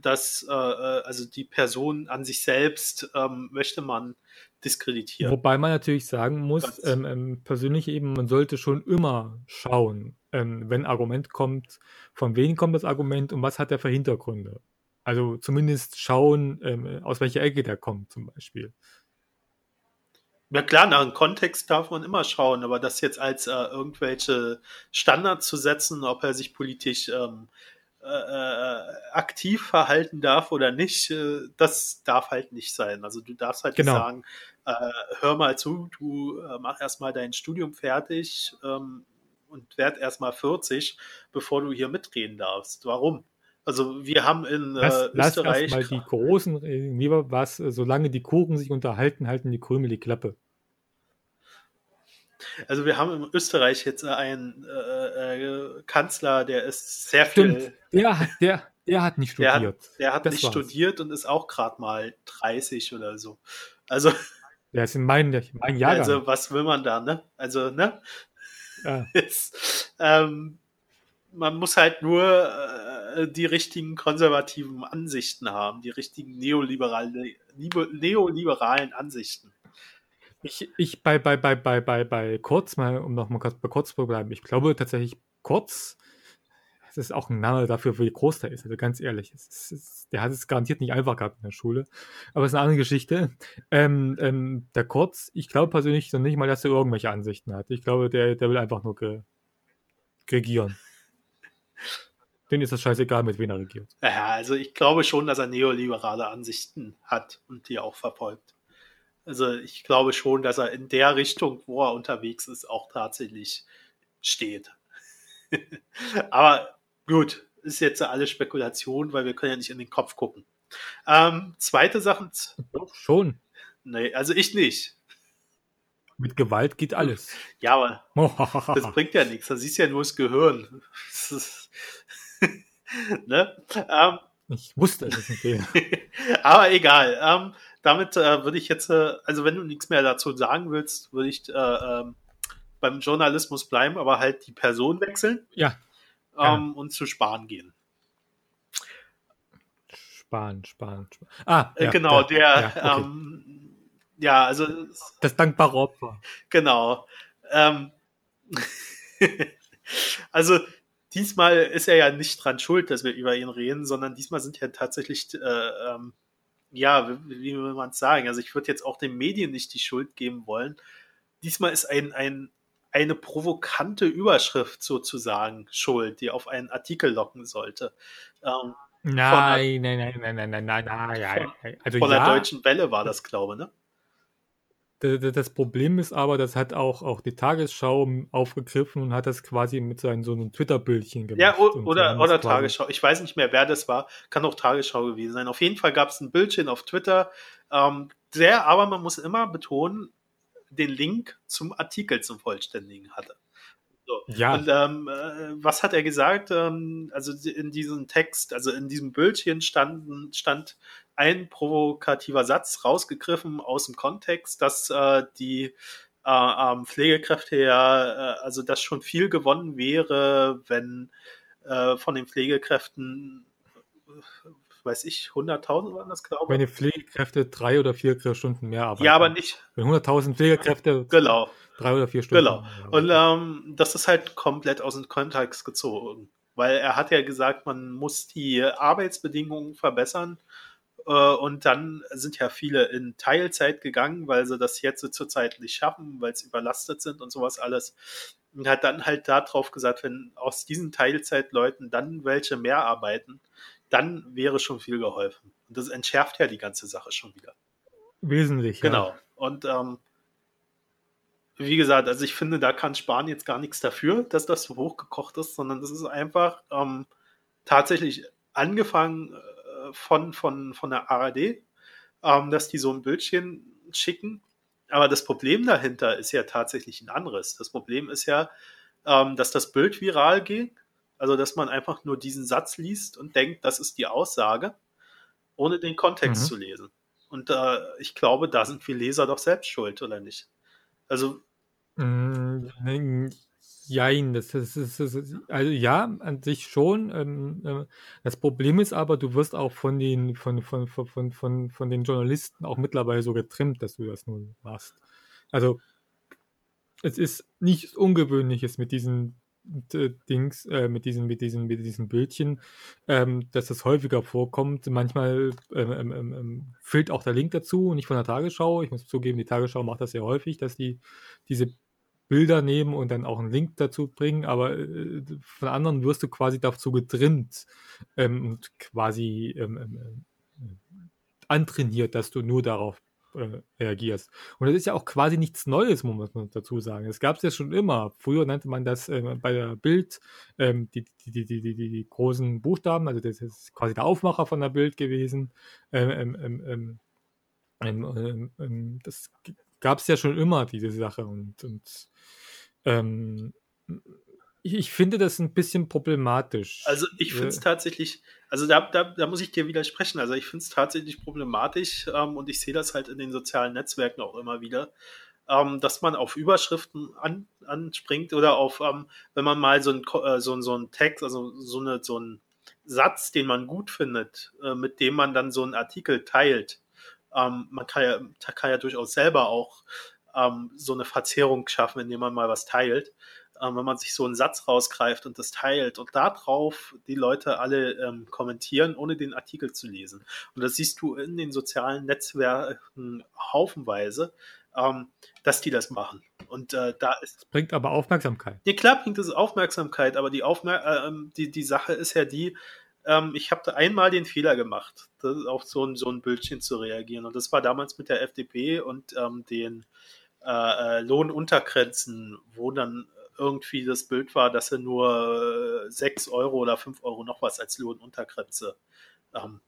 dass äh, äh, also die Person an sich selbst ähm, möchte man diskreditieren. Wobei man natürlich sagen muss, ähm, ähm, persönlich eben, man sollte schon immer schauen, ähm, wenn ein Argument kommt, von wem kommt das Argument und was hat er für Hintergründe. Also zumindest schauen, ähm, aus welcher Ecke der kommt zum Beispiel. Ja klar, nach dem Kontext darf man immer schauen, aber das jetzt als äh, irgendwelche Standards zu setzen, ob er sich politisch ähm, äh, aktiv verhalten darf oder nicht, äh, das darf halt nicht sein. Also du darfst halt genau. nicht sagen, äh, hör mal zu, du äh, mach erstmal dein Studium fertig ähm, und werd erstmal 40, bevor du hier mitreden darfst. Warum? Also wir haben in äh, lass, Österreich. Lass mal die Großen, lieber was, solange die Kuchen sich unterhalten, halten die Krümel die Klappe. Also wir haben in Österreich jetzt einen äh, äh, Kanzler, der ist sehr Stimmt. viel. Der, der, der hat nicht studiert. Der hat, der hat nicht war's. studiert und ist auch gerade mal 30 oder so. Also. [LAUGHS] Der ist in meinem mein Jahrgang. Also was will man da, ne? Also, ne? Ja. [LAUGHS] Ist, ähm, man muss halt nur äh, die richtigen konservativen Ansichten haben, die richtigen neoliberale, neoliberalen Ansichten. Ich, ich bei, bei, bei, bei, bei, bei Kurz, mal, um noch mal kurz bei Kurz zu bleiben, ich glaube tatsächlich Kurz, das ist auch ein Name dafür, wie groß der ist, also ganz ehrlich. Ist, ist, der hat es garantiert nicht einfach gehabt in der Schule, aber es ist eine andere Geschichte. Ähm, ähm, der Kurz, ich glaube persönlich noch nicht mal, dass er irgendwelche Ansichten hat. Ich glaube, der, der will einfach nur regieren. Den ist das scheißegal, mit wem er regiert. Ja, also ich glaube schon, dass er neoliberale Ansichten hat und die auch verfolgt. Also ich glaube schon, dass er in der Richtung, wo er unterwegs ist, auch tatsächlich steht. [LAUGHS] Aber gut, ist jetzt alles Spekulation, weil wir können ja nicht in den Kopf gucken. Ähm, zweite Sache. Doch, schon. Nee, also ich nicht. Mit Gewalt geht alles. Ja, aber [LAUGHS] das bringt ja nichts. Da siehst du ja nur das Gehirn. Das [LAUGHS] ne? ähm, ich wusste es nicht. [LAUGHS] aber egal. Ähm, damit äh, würde ich jetzt, äh, also wenn du nichts mehr dazu sagen willst, würde ich äh, ähm, beim Journalismus bleiben, aber halt die Person wechseln. Ja. Ähm, und zu Spahn gehen. Spahn, Spahn, Spahn. Ah, äh, ja, genau, der, der ja, okay. ähm, ja, also. Das dankbare Opfer. Genau. Ähm, [LAUGHS] also, diesmal ist er ja nicht dran schuld, dass wir über ihn reden, sondern diesmal sind ja tatsächlich äh, ähm, ja, wie, wie will man es sagen? Also ich würde jetzt auch den Medien nicht die Schuld geben wollen. Diesmal ist ein, ein, eine provokante Überschrift sozusagen schuld, die auf einen Artikel locken sollte. Ähm, nein, nein, nein, nein, nein, nein, nein, nein, nein. Also von ja. der Deutschen Welle war das, glaube ich, ne? Das Problem ist aber, das hat auch, auch die Tagesschau aufgegriffen und hat das quasi mit seinem so einem Twitter-Bildchen gemacht. Ja, oder, oder Tagesschau. Ich weiß nicht mehr, wer das war. Kann auch Tagesschau gewesen sein. Auf jeden Fall gab es ein Bildchen auf Twitter. Ähm, der, aber man muss immer betonen, den Link zum Artikel zum Vollständigen hatte. So. Ja. Und ähm, äh, was hat er gesagt? Ähm, also in diesem Text, also in diesem Bildchen standen, stand ein provokativer Satz rausgegriffen aus dem Kontext, dass äh, die äh, ähm, Pflegekräfte ja, äh, also dass schon viel gewonnen wäre, wenn äh, von den Pflegekräften weiß ich, 100.000 waren das, glaube ich. Wenn die Pflegekräfte drei oder vier Stunden mehr arbeiten. Ja, aber nicht. Wenn 100.000 Pflegekräfte genau. drei oder vier Stunden. Genau. Und ähm, das ist halt komplett aus dem Kontext gezogen. Weil er hat ja gesagt, man muss die Arbeitsbedingungen verbessern. Äh, und dann sind ja viele in Teilzeit gegangen, weil sie das jetzt zurzeit nicht schaffen, weil sie überlastet sind und sowas alles. Und hat dann halt darauf gesagt, wenn aus diesen Teilzeitleuten dann welche mehr arbeiten, dann wäre schon viel geholfen. Und das entschärft ja die ganze Sache schon wieder. Wesentlich. Genau. Ja. Und ähm, wie gesagt, also ich finde, da kann Spahn jetzt gar nichts dafür, dass das so hochgekocht ist, sondern das ist einfach ähm, tatsächlich angefangen äh, von, von, von der ARD, ähm, dass die so ein Bildchen schicken. Aber das Problem dahinter ist ja tatsächlich ein anderes. Das Problem ist ja, ähm, dass das Bild viral geht also, dass man einfach nur diesen Satz liest und denkt, das ist die Aussage, ohne den Kontext mhm. zu lesen. Und äh, ich glaube, da sind wir Leser doch selbst schuld, oder nicht? Also. Mm, jein, das ist, das ist, also ja, an sich schon. Ähm, äh, das Problem ist aber, du wirst auch von den, von, von, von, von, von den Journalisten auch mittlerweile so getrimmt, dass du das nun machst. Also, es ist nichts Ungewöhnliches mit diesen Dings, äh, mit diesen, mit diesen, mit diesen Bildchen, ähm, dass das häufiger vorkommt. Manchmal ähm, ähm, ähm, ähm, fehlt auch der Link dazu, nicht von der Tagesschau. Ich muss zugeben, die Tagesschau macht das sehr häufig, dass die diese Bilder nehmen und dann auch einen Link dazu bringen, aber äh, von anderen wirst du quasi dazu getrimmt ähm, und quasi antrainiert, dass du nur darauf äh, reagierst. Und das ist ja auch quasi nichts Neues, muss man dazu sagen. Es gab es ja schon immer. Früher nannte man das äh, bei der Bild ähm, die, die, die, die, die, großen Buchstaben, also das ist quasi der Aufmacher von der Bild gewesen. Ähm, ähm, ähm, ähm das gab es ja schon immer, diese Sache. Und, und ich, ich finde das ein bisschen problematisch. Also ich finde es tatsächlich, also da, da, da muss ich dir widersprechen. Also ich finde es tatsächlich problematisch ähm, und ich sehe das halt in den sozialen Netzwerken auch immer wieder, ähm, dass man auf Überschriften an, anspringt oder auf, ähm, wenn man mal so ein, äh, so, so ein Text, also so, eine, so ein Satz, den man gut findet, äh, mit dem man dann so einen Artikel teilt. Ähm, man kann ja, kann ja durchaus selber auch ähm, so eine Verzerrung schaffen, indem man mal was teilt äh, wenn man sich so einen Satz rausgreift und das teilt und darauf die Leute alle ähm, kommentieren, ohne den Artikel zu lesen. Und das siehst du in den sozialen Netzwerken haufenweise, ähm, dass die das machen. Und äh, da ist. Das bringt aber Aufmerksamkeit. Ja, klar bringt es Aufmerksamkeit, aber die, Aufmer äh, ähm, die, die Sache ist ja die, ähm, ich habe da einmal den Fehler gemacht, auf so ein, so ein Bildchen zu reagieren. Und das war damals mit der FDP und ähm, den äh, äh, Lohnuntergrenzen, wo dann irgendwie das Bild war, dass sie nur 6 äh, Euro oder 5 Euro noch was als Lohnuntergrenze ähm,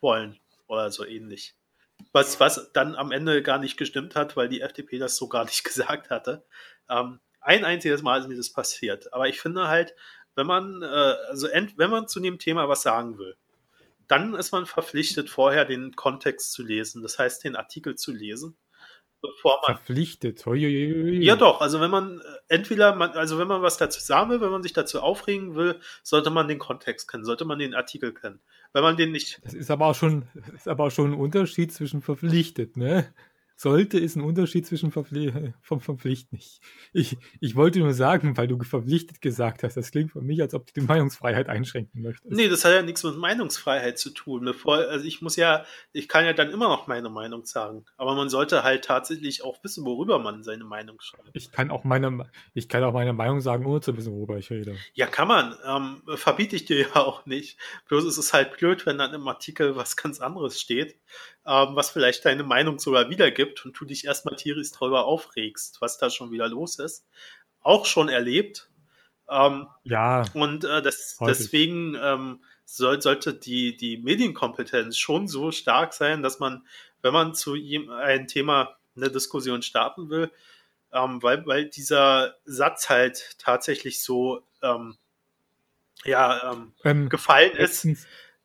wollen oder so ähnlich. Was, was dann am Ende gar nicht gestimmt hat, weil die FDP das so gar nicht [LAUGHS] gesagt hatte. Ähm, ein einziges Mal ist mir das passiert. Aber ich finde halt, wenn man, äh, also ent, wenn man zu dem Thema was sagen will, dann ist man verpflichtet, vorher den Kontext zu lesen. Das heißt, den Artikel zu lesen bevor man. Verpflichtet. Hui, Ja, doch. Also, wenn man äh, entweder, man, also wenn man was dazu sagen will, wenn man sich dazu aufregen will, sollte man den Kontext kennen, sollte man den Artikel kennen. Wenn man den nicht. Das ist aber auch schon, ist aber auch schon ein Unterschied zwischen verpflichtet, ne? Sollte, ist ein Unterschied zwischen Verpfli vom Verpflichten. Ich, ich, ich wollte nur sagen, weil du verpflichtet gesagt hast, das klingt für mich, als ob du die Meinungsfreiheit einschränken möchtest. Nee, das hat ja nichts mit Meinungsfreiheit zu tun. Bevor, also ich muss ja, ich kann ja dann immer noch meine Meinung sagen. Aber man sollte halt tatsächlich auch wissen, worüber man seine Meinung schreibt. Ich kann auch meine, ich kann auch meine Meinung sagen, ohne zu wissen, worüber ich rede. Ja, kann man. Ähm, verbiete ich dir ja auch nicht. Bloß ist es halt blöd, wenn dann im Artikel was ganz anderes steht, ähm, was vielleicht deine Meinung sogar wiedergibt gibt und du dich erstmal tierisch darüber aufregst, was da schon wieder los ist. Auch schon erlebt. Ähm, ja. Und äh, das, deswegen ähm, soll, sollte die, die Medienkompetenz schon so stark sein, dass man, wenn man zu einem Thema eine Diskussion starten will, ähm, weil, weil dieser Satz halt tatsächlich so ähm, ja, ähm gefallen ist,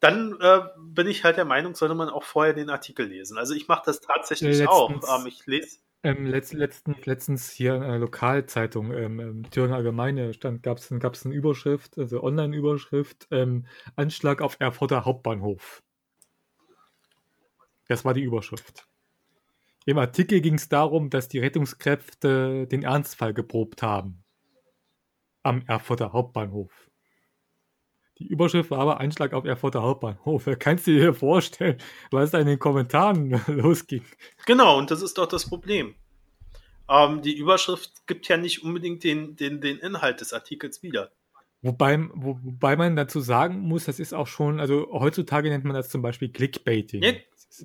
dann äh, bin ich halt der Meinung, sollte man auch vorher den Artikel lesen. Also ich mache das tatsächlich letztens, auch. Ähm, ich lese. Ähm, letzt, letztens, letztens hier in einer Lokalzeitung, ähm, ähm Thüringer Allgemeine, stand, gab es gab's eine Überschrift, also Online-Überschrift, ähm, Anschlag auf Erfurter Hauptbahnhof. Das war die Überschrift. Im Artikel ging es darum, dass die Rettungskräfte den Ernstfall geprobt haben. Am Erfurter Hauptbahnhof. Die Überschrift war aber Einschlag auf Erfurter Hauptbahnhof. [LAUGHS] Kannst du dir vorstellen, was da in den Kommentaren [LAUGHS] losging? Genau, und das ist doch das Problem. Ähm, die Überschrift gibt ja nicht unbedingt den, den, den Inhalt des Artikels wieder. Wobei, wo, wobei man dazu sagen muss, das ist auch schon, also heutzutage nennt man das zum Beispiel Clickbaiting. Ja,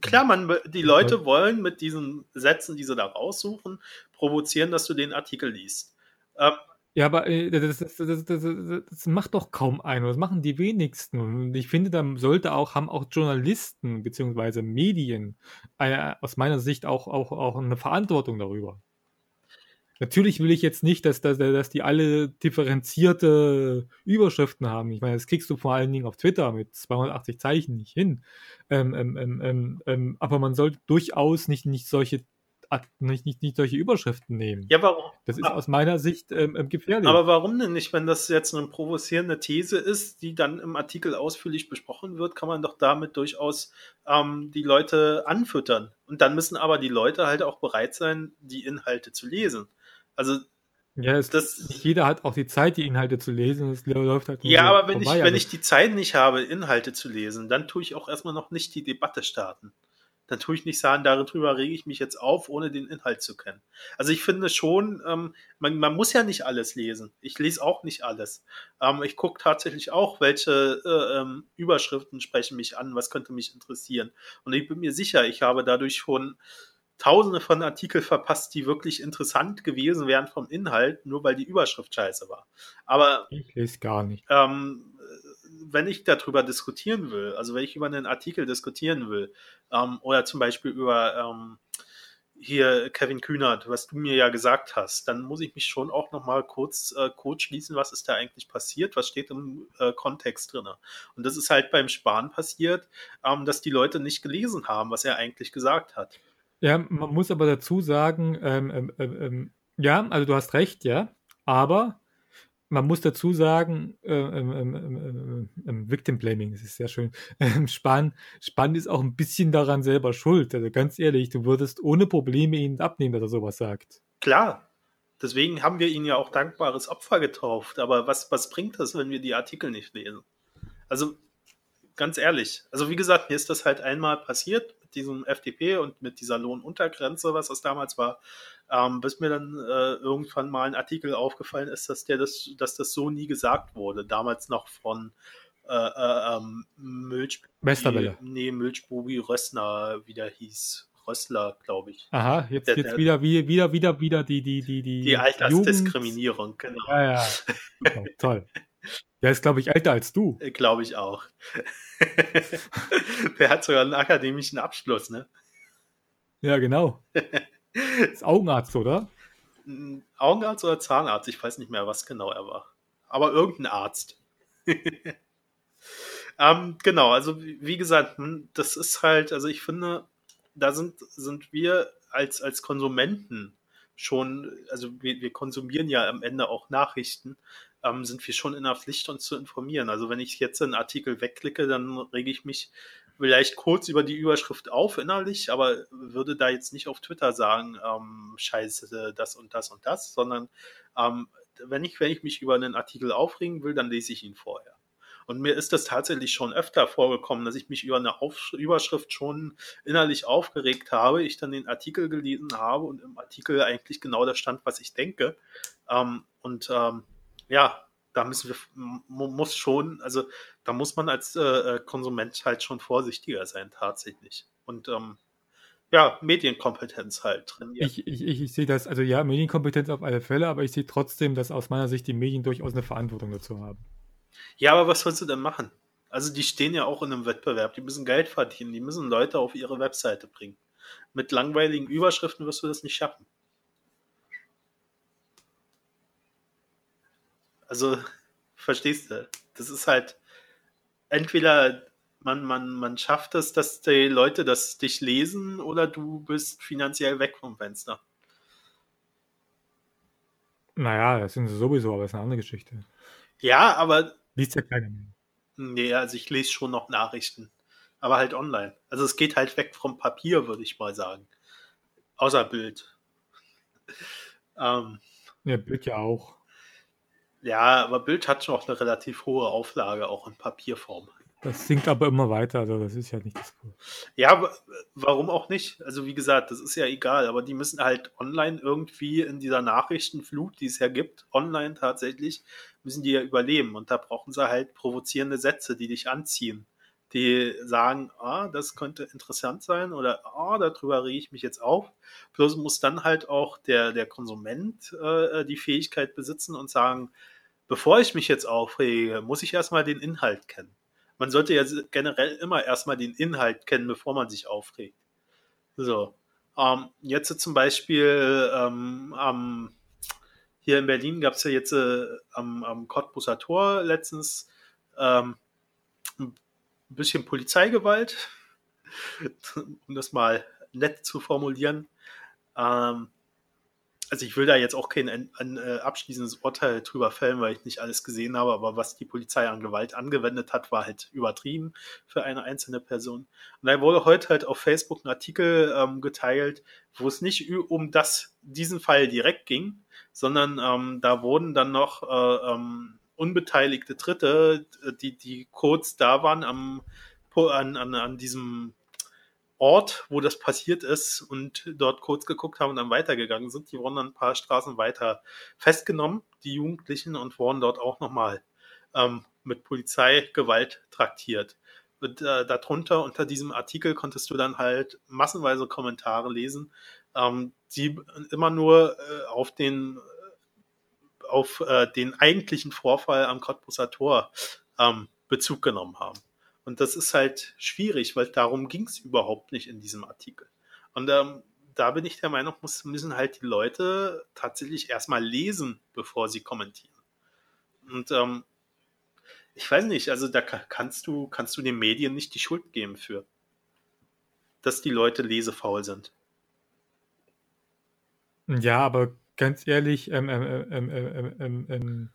klar, man, die Leute wollen mit diesen Sätzen, die sie da raussuchen, provozieren, dass du den Artikel liest. Ähm, ja, aber äh, das, das, das, das, macht doch kaum einer. Das machen die wenigsten. Und ich finde, da sollte auch, haben auch Journalisten bzw. Medien äh, aus meiner Sicht auch, auch, auch eine Verantwortung darüber. Natürlich will ich jetzt nicht, dass, dass, dass die alle differenzierte Überschriften haben. Ich meine, das kriegst du vor allen Dingen auf Twitter mit 280 Zeichen nicht hin. Ähm, ähm, ähm, ähm, ähm aber man sollte durchaus nicht, nicht solche nicht, nicht, nicht solche Überschriften nehmen. Ja, warum? Das ist aus meiner Sicht ähm, ähm, gefährlich. Aber warum denn nicht? Wenn das jetzt eine provozierende These ist, die dann im Artikel ausführlich besprochen wird, kann man doch damit durchaus ähm, die Leute anfüttern. Und dann müssen aber die Leute halt auch bereit sein, die Inhalte zu lesen. Also ja, es, das, nicht jeder hat auch die Zeit, die Inhalte zu lesen. Es läuft halt ja, aber wenn, vorbei, ich, wenn also ich die Zeit nicht habe, Inhalte zu lesen, dann tue ich auch erstmal noch nicht die Debatte starten dann tue ich nicht sagen, darüber rege ich mich jetzt auf, ohne den Inhalt zu kennen. Also ich finde schon, ähm, man, man, muss ja nicht alles lesen. Ich lese auch nicht alles. Ähm, ich gucke tatsächlich auch, welche äh, ähm, Überschriften sprechen mich an, was könnte mich interessieren. Und ich bin mir sicher, ich habe dadurch schon tausende von Artikeln verpasst, die wirklich interessant gewesen wären vom Inhalt, nur weil die Überschrift scheiße war. Aber ich lese gar nicht. Ähm, wenn ich darüber diskutieren will, also wenn ich über einen Artikel diskutieren will, ähm, oder zum Beispiel über ähm, hier Kevin Kühnert, was du mir ja gesagt hast, dann muss ich mich schon auch nochmal kurz äh, kurz schließen, was ist da eigentlich passiert, was steht im äh, Kontext drin. Und das ist halt beim Spahn passiert, ähm, dass die Leute nicht gelesen haben, was er eigentlich gesagt hat. Ja, man muss aber dazu sagen, ähm, ähm, ähm, ähm ja, also du hast recht, ja, aber man muss dazu sagen, äh, ähm, ähm, ähm, Victim Blaming, das ist sehr schön. [LAUGHS] Ähm, Spahn, Spahn ist auch ein bisschen daran selber schuld. Also ganz ehrlich, du würdest ohne Probleme ihn abnehmen, dass er sowas sagt. Klar. Deswegen haben wir ihn ja auch dankbares Opfer getauft. Aber was, was bringt das, wenn wir die Artikel nicht lesen? Also ganz ehrlich. Also wie gesagt, mir ist das halt einmal passiert diesem FDP und mit dieser Lohnuntergrenze, was das damals war, ähm, bis mir dann äh, irgendwann mal ein Artikel aufgefallen ist, dass der das, dass das so nie gesagt wurde. Damals noch von äh, äh, ähm, Westerwelle. Nee, Milchbubi Rössner, wie der hieß. Rössler, glaube ich. Aha, jetzt, der, jetzt wieder, wieder, wieder, wieder die, die, die, die. Die Altersdiskriminierung, genau. Ja, ja. Oh, toll. [LAUGHS] Der ist, glaube ich, älter als du. Äh, glaube ich auch. [LAUGHS] Der hat sogar einen akademischen Abschluss, ne? Ja, genau. [LAUGHS] Ist Augenarzt, oder? Augenarzt oder Zahnarzt? Ich weiß nicht mehr, was genau er war. Aber irgendein Arzt. [LAUGHS] ähm, genau, also wie gesagt, hm, das ist halt, also ich finde, da sind, sind wir als, als Konsumenten schon, also wir, wir konsumieren ja am Ende auch Nachrichten, ähm, sind wir schon in der Pflicht, uns zu informieren. Also wenn ich jetzt einen Artikel wegklicke, dann rege ich mich vielleicht kurz über die Überschrift auf innerlich, aber würde da jetzt nicht auf Twitter sagen, ähm, scheiße, das und das und das, sondern ähm, wenn, ich, wenn ich mich über einen Artikel aufregen will, dann lese ich ihn vorher. Und mir ist das tatsächlich schon öfter vorgekommen, dass ich mich über eine Auf Überschrift schon innerlich aufgeregt habe, ich dann den Artikel gelesen habe und im Artikel eigentlich genau das stand, was ich denke. Ähm, und ähm, ja, da müssen wir, muss schon, also da muss man als äh, äh, Konsument halt schon vorsichtiger sein, tatsächlich. Und ähm, ja, Medienkompetenz halt trainieren. Ich, ich, ich, ich sehe das, also ja, Medienkompetenz auf alle Fälle, aber ich sehe trotzdem, dass aus meiner Sicht die Medien durchaus eine Verantwortung dazu haben. Ja, aber was sollst du denn machen? Also die stehen ja auch in einem Wettbewerb, die müssen Geld verdienen, die müssen Leute auf ihre Webseite bringen. Mit langweiligen Überschriften wirst du das nicht schaffen. Also, [LAUGHS] verstehst du? Das ist halt entweder man, man, man schafft es, dass die Leute das dich lesen oder du bist finanziell weg vom Fenster. Naja, das sind sie sowieso, aber das ist eine andere Geschichte. Ja, aber. Liest ja keiner mehr. Nee, also ich lese schon noch Nachrichten. Aber halt online. Also es geht halt weg vom Papier, würde ich mal sagen. Außer Bild. [LAUGHS] ähm, ja, Bild ja auch. Ja, aber Bild hat schon auch eine relativ hohe Auflage, auch in Papierform. Das sinkt aber immer weiter, also das ist ja nicht das Cool. Ja, warum auch nicht? Also wie gesagt, das ist ja egal, aber die müssen halt online irgendwie in dieser Nachrichtenflut, die es ja gibt, online tatsächlich, müssen die ja überleben und da brauchen sie halt provozierende Sätze, die dich anziehen, die sagen, ah, das könnte interessant sein oder ah, darüber rege ich mich jetzt auf. Bloß muss dann halt auch der, der Konsument äh, die Fähigkeit besitzen und sagen, bevor ich mich jetzt aufrege, muss ich erstmal den Inhalt kennen man sollte ja generell immer erstmal den Inhalt kennen, bevor man sich aufregt. So. Ähm, jetzt zum Beispiel ähm, am, hier in Berlin gab es ja jetzt äh, am, am Cottbuser Tor letztens ähm, bisschen Polizeigewalt, [LAUGHS] um das mal nett zu formulieren. Ähm, also ich will da jetzt auch kein ein, ein, äh, abschließendes Urteil drüber fällen, weil ich nicht alles gesehen habe, aber was die Polizei an Gewalt angewendet hat, war halt übertrieben für eine einzelne Person. Und da wurde heute halt auf Facebook ein Artikel ähm, geteilt, wo es nicht um das, diesen Fall direkt ging, sondern ähm, da wurden dann noch äh, ähm, unbeteiligte Dritte, die, die kurz da waren am, an, an, an diesem Ort, wo das passiert ist und dort kurz geguckt haben und dann weitergegangen sind. Die wurden dann ein paar Straßen weiter festgenommen, die Jugendlichen, und wurden dort auch nochmal ähm, mit Polizeigewalt traktiert. Und äh, darunter, unter diesem Artikel, konntest du dann halt massenweise Kommentare lesen, ähm, die immer nur äh, auf den auf äh, den eigentlichen Vorfall am Cottbuser Tor ähm, Bezug genommen haben. Und das ist halt schwierig, weil darum ging es überhaupt nicht in diesem Artikel. Und ähm, da bin ich der Meinung, muss, müssen halt die Leute tatsächlich erstmal lesen, bevor sie kommentieren. Und ähm, ich weiß nicht, also da kannst du, kannst du den Medien nicht die Schuld geben für, dass die Leute lesefaul sind. Ja, aber ganz ehrlich, ähm, ähm, ähm,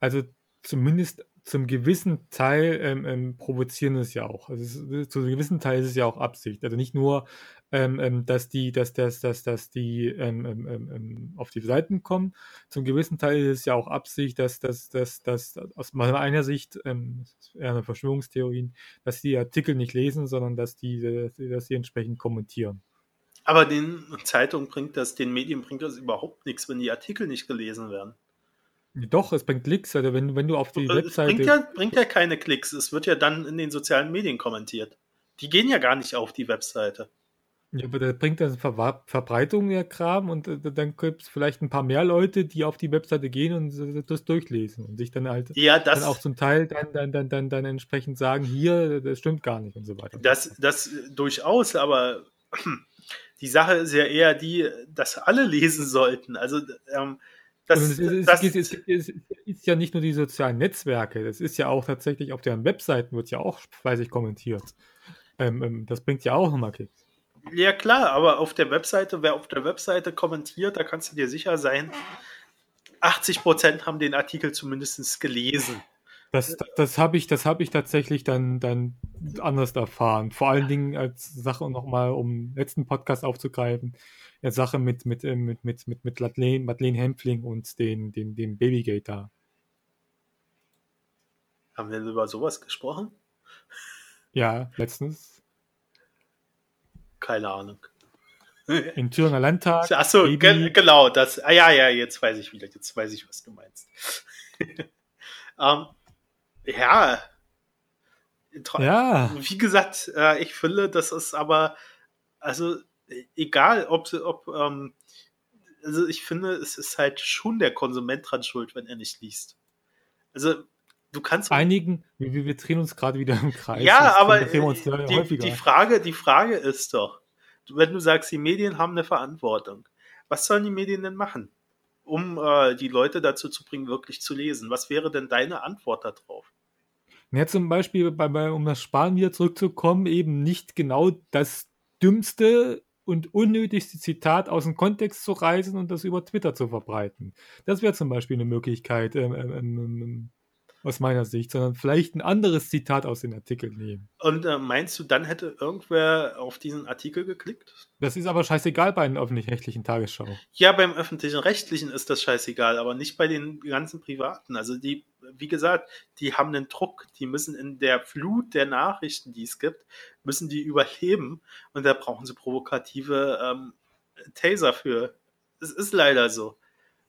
also zumindest zum gewissen Teil ähm, ähm, provozieren es ja auch. Also es, zu einem gewissen Teil ist es ja auch Absicht. Also nicht nur, ähm, ähm dass die, dass, dass, dass, dass die ähm, ähm, auf die Seiten kommen. Zum gewissen Teil ist es ja auch Absicht, dass, dass, dass, dass aus meiner Sicht, ähm, eher eine Verschwörungstheorien, dass die Artikel nicht lesen, sondern dass die, dass die entsprechend kommentieren. Aber den Zeitungen bringt das, den Medien bringt das überhaupt nichts, wenn die Artikel nicht gelesen werden. Doch, es bringt Klicks. Also wenn, wenn du auf die es Webseite. Bringt ja, bringt ja keine Klicks. Es wird ja dann in den sozialen Medien kommentiert. Die gehen ja gar nicht auf die Webseite. Ja, aber da bringt dann Ver Verbreitung der Kram und äh, dann gibt es vielleicht ein paar mehr Leute, die auf die Webseite gehen und das durchlesen und sich dann halt ja, das, dann auch zum Teil dann, dann, dann, dann, dann entsprechend sagen, hier, das stimmt gar nicht und so weiter. Das, das durchaus, aber die Sache ist ja eher die, dass alle lesen sollten. Also ähm, das, es, ist, das es, ist, es, ist, ja nicht nur die sozialen Netzwerke, das ist ja auch tatsächlich auf deren Webseiten wird ja auch fleißig kommentiert. Ähm, ähm, das bringt ja auch nochmal Klicks. Ja klar, aber auf der Webseite, wer auf der Webseite kommentiert, da kannst du dir sicher sein, 80% haben den Artikel zumindest gelesen. Das, das, das habe ich, hab ich tatsächlich dann, dann anders erfahren. Vor allen Dingen als Sache nochmal, um letzten Podcast aufzugreifen, Sache mit, mit, äh, mit, mit, mit, mit Madeleine, Madeleine Hempfling und den, den, dem Babygate da. Haben wir über sowas gesprochen? Ja, letztens. Keine Ahnung. In Thüringer Landtag. Achso, ge genau, das. Ah ja, ja, jetzt weiß ich wieder, jetzt weiß ich, was du meinst. [LAUGHS] ähm, ja. Ja. Wie gesagt, äh, ich finde, das ist aber also egal, ob, ob ähm, also ich finde, es ist halt schon der Konsument dran schuld, wenn er nicht liest. Also du kannst einigen, wir, wir drehen uns gerade wieder im Kreis. Ja, aber die, die, Frage, die Frage ist doch, wenn du sagst, die Medien haben eine Verantwortung, was sollen die Medien denn machen, um äh, die Leute dazu zu bringen, wirklich zu lesen? Was wäre denn deine Antwort darauf? Ja, zum Beispiel, bei, bei, um das Sparen wieder zurückzukommen, eben nicht genau das dümmste und unnötigste Zitat aus dem Kontext zu reißen und das über Twitter zu verbreiten. Das wäre zum Beispiel eine Möglichkeit, ähm, ähm, ähm, aus meiner Sicht, sondern vielleicht ein anderes Zitat aus den Artikeln nehmen. Und äh, meinst du, dann hätte irgendwer auf diesen Artikel geklickt? Das ist aber scheißegal bei einer öffentlich-rechtlichen Tagesschau. Ja, beim öffentlichen Rechtlichen ist das scheißegal, aber nicht bei den ganzen Privaten. Also die, wie gesagt, die haben einen Druck, die müssen in der Flut der Nachrichten, die es gibt, müssen die überleben und da brauchen sie provokative ähm, Taser für. Es ist leider so.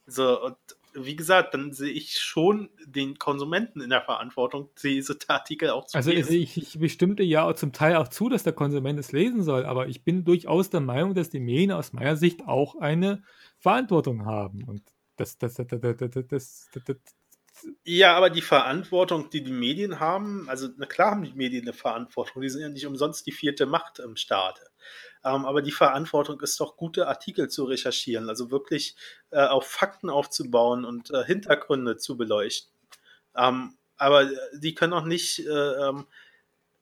So, und wie gesagt, dann sehe ich schon den Konsumenten in der Verantwortung, diese Artikel auch zu also lesen. Also ich, ich bestimmte ja zum Teil auch zu, dass der Konsument es lesen soll, aber ich bin durchaus der Meinung, dass die Medien aus meiner Sicht auch eine Verantwortung haben. Und das, das, das, das, das, das, das ja, aber die Verantwortung, die die Medien haben, also na klar haben die Medien eine Verantwortung, die sind ja nicht umsonst die vierte Macht im Staate. Ähm, aber die Verantwortung ist doch, gute Artikel zu recherchieren, also wirklich äh, auf Fakten aufzubauen und äh, Hintergründe zu beleuchten. Ähm, aber die können auch nicht, äh, ähm,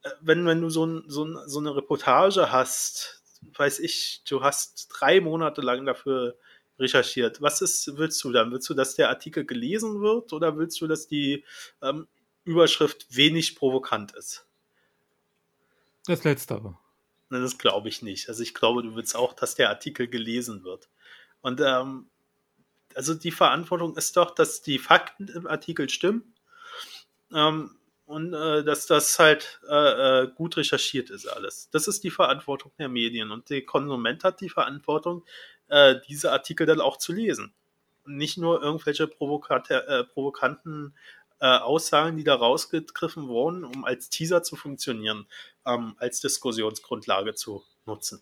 äh, wenn, wenn du so, ein, so, ein, so eine Reportage hast, weiß ich, du hast drei Monate lang dafür recherchiert. Was ist, willst du dann? Willst du, dass der Artikel gelesen wird oder willst du, dass die ähm, Überschrift wenig provokant ist? Das Letztere. Das glaube ich nicht. Also ich glaube, du willst auch, dass der Artikel gelesen wird. Und ähm, also die Verantwortung ist doch, dass die Fakten im Artikel stimmen ähm, und äh, dass das halt äh, äh, gut recherchiert ist alles. Das ist die Verantwortung der Medien und der Konsument hat die Verantwortung, äh, diese Artikel dann auch zu lesen. Nicht nur irgendwelche äh, provokanten äh, Aussagen, die da rausgegriffen wurden, um als Teaser zu funktionieren, ähm, als Diskussionsgrundlage zu nutzen.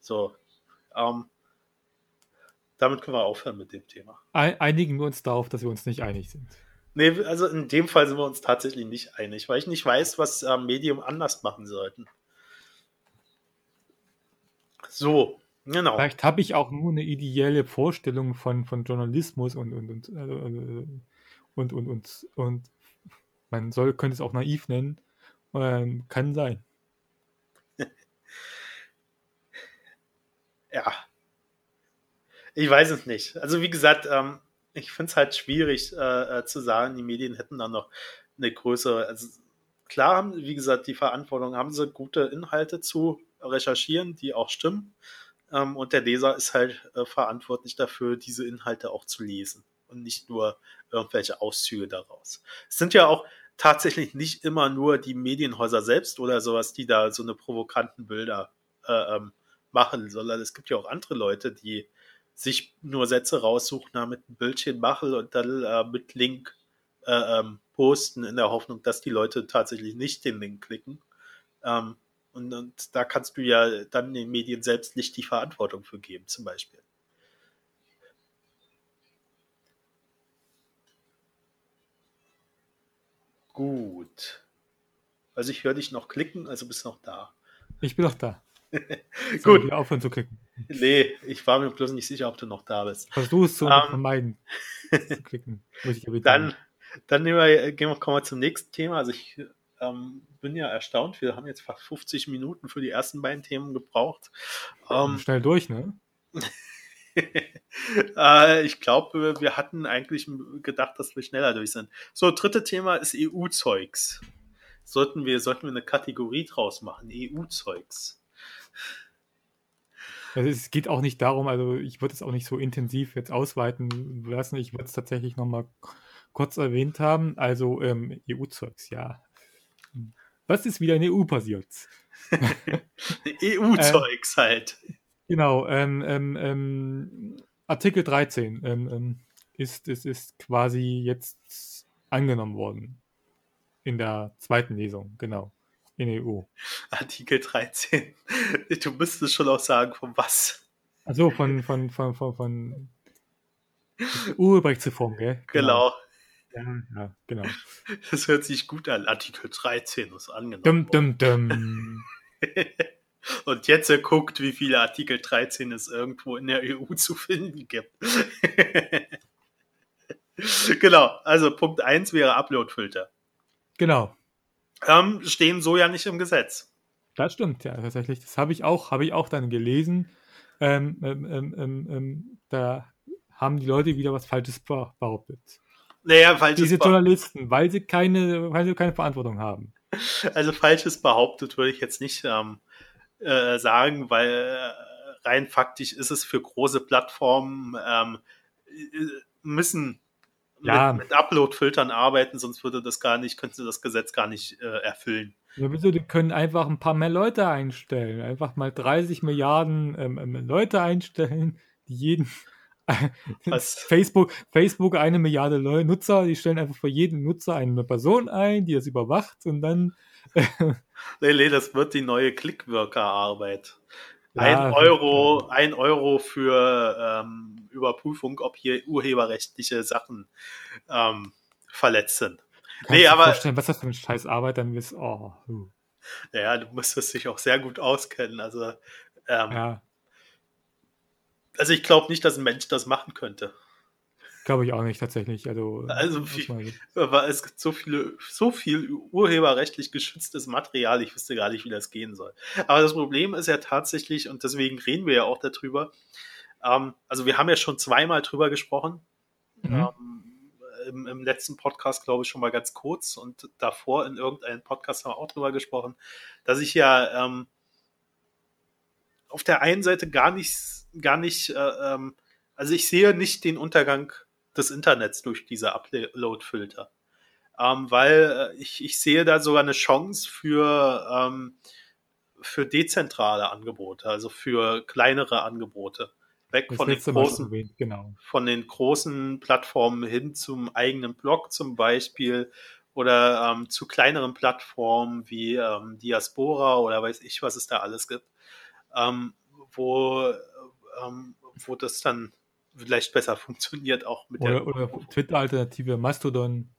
So, ähm, damit können wir aufhören mit dem Thema. Einigen wir uns darauf, dass wir uns nicht einig sind. Nee, also in dem Fall sind wir uns tatsächlich nicht einig, weil ich nicht weiß, was äh, Medium anders machen sollten. So, genau. Vielleicht habe ich auch nur eine ideelle Vorstellung von, von Journalismus und, und, und, äh, und, und, und, und man soll, könnte es auch naiv nennen. Ähm, kann sein. [LAUGHS] ja. Ich weiß es nicht. Also wie gesagt, ähm, ich finde es halt schwierig äh, äh, zu sagen, die Medien hätten da noch eine größere, also klar haben, wie gesagt, die Verantwortung, haben sie gute Inhalte zu recherchieren, die auch stimmen. Ähm, und der Leser ist halt äh, verantwortlich dafür, diese Inhalte auch zu lesen und nicht nur irgendwelche Auszüge daraus. Es sind ja auch tatsächlich nicht immer nur die Medienhäuser selbst oder sowas, die da so eine provokanten Bilder äh, ähm, machen, sondern es gibt ja auch andere Leute, die sich nur Sätze raussuchen, damit ein Bildchen machen und dann äh, mit Link äh, ähm, posten, in der Hoffnung, dass die Leute tatsächlich nicht den Link klicken. Ähm, und, und da kannst du ja dann den Medien selbst nicht die Verantwortung für geben, zum Beispiel. Gut. Also ich höre dich noch klicken, also bist noch da. Ich bin noch da. [LAUGHS] Gut. aufhören zu klicken. Nee, ich war mir bloß nicht sicher, ob du noch da bist. Versuch es zu um, ähm, vermeiden. [LAUGHS] zu klicken. dann dann wir, gehen wir, kommen wir zum nächsten Thema. Also ich ähm, bin ja erstaunt. Wir haben jetzt fast 50 Minuten für die ersten beiden Themen gebraucht. Ähm, [LAUGHS] Schnell durch, ne? [LAUGHS] äh, ich glaube, wir hatten eigentlich gedacht, dass wir schneller durch sind. So, dritte Thema ist EU-Zeugs. Sollten wir, sollten wir eine Kategorie draus machen, EU-Zeugs. Also es geht auch nicht darum, also ich würde es auch nicht so intensiv jetzt ausweiten lassen. Ich würde es tatsächlich nochmal kurz erwähnt haben. Also ähm, EU-Zeugs, ja. Was ist wieder in der EU passiert? [LAUGHS] EU-Zeugs äh, halt. Genau, ähm, ähm, ähm, Artikel 13 ähm, ähm, ist, ist, ist quasi jetzt angenommen worden. In der zweiten Lesung, genau. in der EU. Artikel 13. [LAUGHS] Du müsstest schon auch sagen, von was. Also von, von, von, von, von [LAUGHS] Urheberrechtsreform, gell? Genau. Ja, ja, genau. [LAUGHS] Das hört sich gut an. Artikel 13 ist angenommen. Dum, dum, dum. [LAUGHS] Und jetzt er guckt, wie viele Artikel 13 es irgendwo in der EU zu finden gibt. [LAUGHS] genau, also Punkt 1 wäre Uploadfilter. Genau. Ähm, stehen so ja nicht im Gesetz. Das stimmt, ja, tatsächlich. Das habe ich auch, habe ich auch dann gelesen. Ähm, ähm, ähm, ähm, ähm da haben die Leute wieder was Falsches behauptet. Naja, Diese Journalisten, weil sie keine, weil sie keine Verantwortung haben. Also falsches behauptet würde ich jetzt nicht ähm, äh, sagen, weil äh, rein faktisch ist es für große Plattformen ähm, äh, müssen ja. mit, mit Upload-Filtern arbeiten, sonst würde das gar nicht, könnte das Gesetz gar nicht äh, erfüllen. Ja, wieso? Die können einfach ein paar mehr Leute einstellen. Einfach mal 30 Milliarden ähm, ähm, Leute einstellen, die jeden. Was? [LAUGHS] Facebook, Facebook eine Milliarde Nutzer, die stellen einfach für jeden Nutzer eine Person ein, die das überwacht und dann. [LAUGHS] nee, nee, das wird die neue Clickworker-Arbeit. Ja, ein Euro, ein Euro für ähm, Überprüfung, ob hier urheberrechtliche Sachen ähm, verletzt sind. Kannst nee, aber. Vorstellen, was das für eine scheiß Arbeit dann ist. Oh. Ja, du müsstest dich auch sehr gut auskennen. Also, ähm, ja. Also ich glaube nicht, dass ein Mensch das machen könnte. Glaube ich auch nicht tatsächlich. Also, also aber es gibt so viele, so viel urheberrechtlich geschütztes Material, ich wüsste gar nicht, wie das gehen soll. Aber das Problem ist ja tatsächlich, und deswegen reden wir ja auch darüber, ähm, also wir haben ja schon zweimal drüber gesprochen. Mhm. Ähm, im, im, letzten Podcast, glaube ich, schon mal ganz kurz und davor in irgendeinem Podcast haben wir auch drüber gesprochen, dass ich ja ähm, auf der einen Seite gar nicht, gar nicht, äh, ähm, also ich sehe nicht den Untergang des Internets durch diese Upload-Filter. Ähm, weil äh, ich, ich sehe da sogar eine Chance für, ähm, für dezentrale Angebote, also für kleinere Angebote. Weg von den, großen, genau. von den großen Plattformen hin zum eigenen Blog zum Beispiel oder ähm, zu kleineren Plattformen wie ähm, Diaspora oder weiß ich, was es da alles gibt, ähm, wo, ähm, wo das dann vielleicht besser funktioniert auch mit oder, der. Oder Twitter-Alternative Mastodon.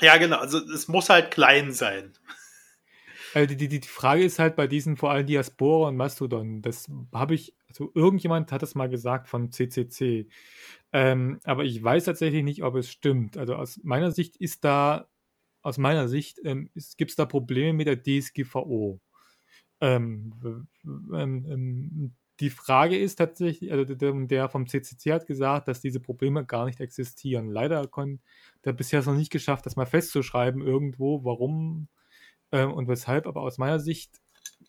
Ja, genau. Also es muss halt klein sein. Also die, die, die Frage ist halt bei diesen vor allem Diaspora und Mastodon. Das habe ich, also irgendjemand hat das mal gesagt von CCC. Ähm, aber ich weiß tatsächlich nicht, ob es stimmt. Also aus meiner Sicht ist da, aus meiner Sicht ähm, gibt es da Probleme mit der DSGVO. Ähm, ähm, ähm die Frage ist tatsächlich, also der vom CCC hat gesagt, dass diese Probleme gar nicht existieren. Leider konnte er bisher noch nicht geschafft, das mal festzuschreiben irgendwo, warum äh, und weshalb. Aber aus meiner Sicht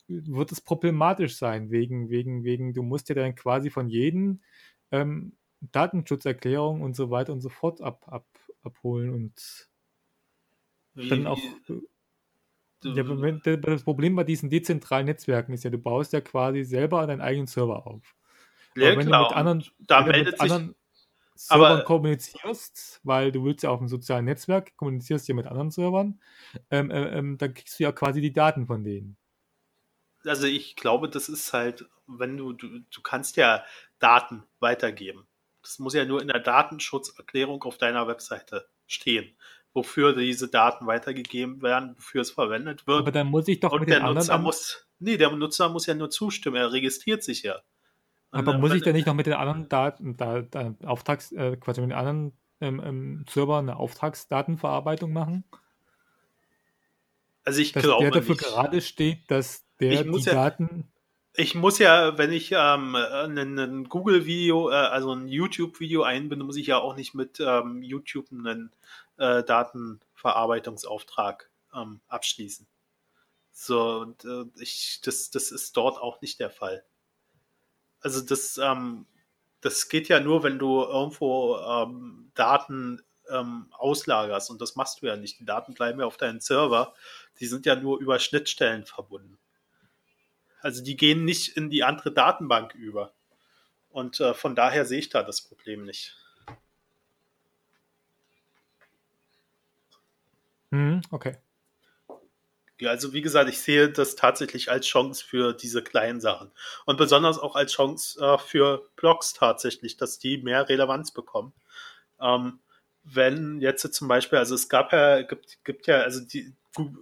wird es problematisch sein, wegen, wegen, wegen, du musst ja dann quasi von jedem ähm, Datenschutzerklärung und so weiter und so fort ab, ab, abholen und wie, dann auch. Wie, ja, das Problem bei diesen dezentralen Netzwerken ist ja, du baust ja quasi selber deinen eigenen Server auf. Ja, wenn klar. du mit anderen, da du mit anderen Servern aber, kommunizierst, weil du willst ja auf einem sozialen Netzwerk, kommunizierst ja mit anderen Servern, ähm, äh, ähm, dann kriegst du ja quasi die Daten von denen. Also ich glaube, das ist halt, wenn du, du, du kannst ja Daten weitergeben. Das muss ja nur in der Datenschutzerklärung auf deiner Webseite stehen wofür diese Daten weitergegeben werden, wofür es verwendet wird. Aber dann muss ich doch Und mit der Nutzer muss, nee, der Nutzer muss ja nur zustimmen, er registriert sich ja. Und Aber muss ich dann nicht noch mit den anderen Daten, da, da Auftrags, äh, quasi mit den anderen ähm, ähm, Servern eine Auftragsdatenverarbeitung machen? Also ich dass glaube der dafür nicht. gerade steht, dass der die ja, Daten ich muss ja, wenn ich ähm, ein, ein Google-Video, äh, also ein YouTube-Video einbinde, muss ich ja auch nicht mit ähm, YouTube einen äh, Datenverarbeitungsauftrag ähm, abschließen. So, und äh, ich, das, das ist dort auch nicht der Fall. Also das, ähm, das geht ja nur, wenn du irgendwo ähm, Daten ähm, auslagerst und das machst du ja nicht. Die Daten bleiben ja auf deinem Server. Die sind ja nur über Schnittstellen verbunden. Also die gehen nicht in die andere Datenbank über. Und äh, von daher sehe ich da das Problem nicht. Mhm, okay. Ja, also wie gesagt, ich sehe das tatsächlich als Chance für diese kleinen Sachen. Und besonders auch als Chance äh, für Blogs tatsächlich, dass die mehr Relevanz bekommen. Ähm, wenn jetzt zum Beispiel, also es gab ja, gibt, gibt ja, also die,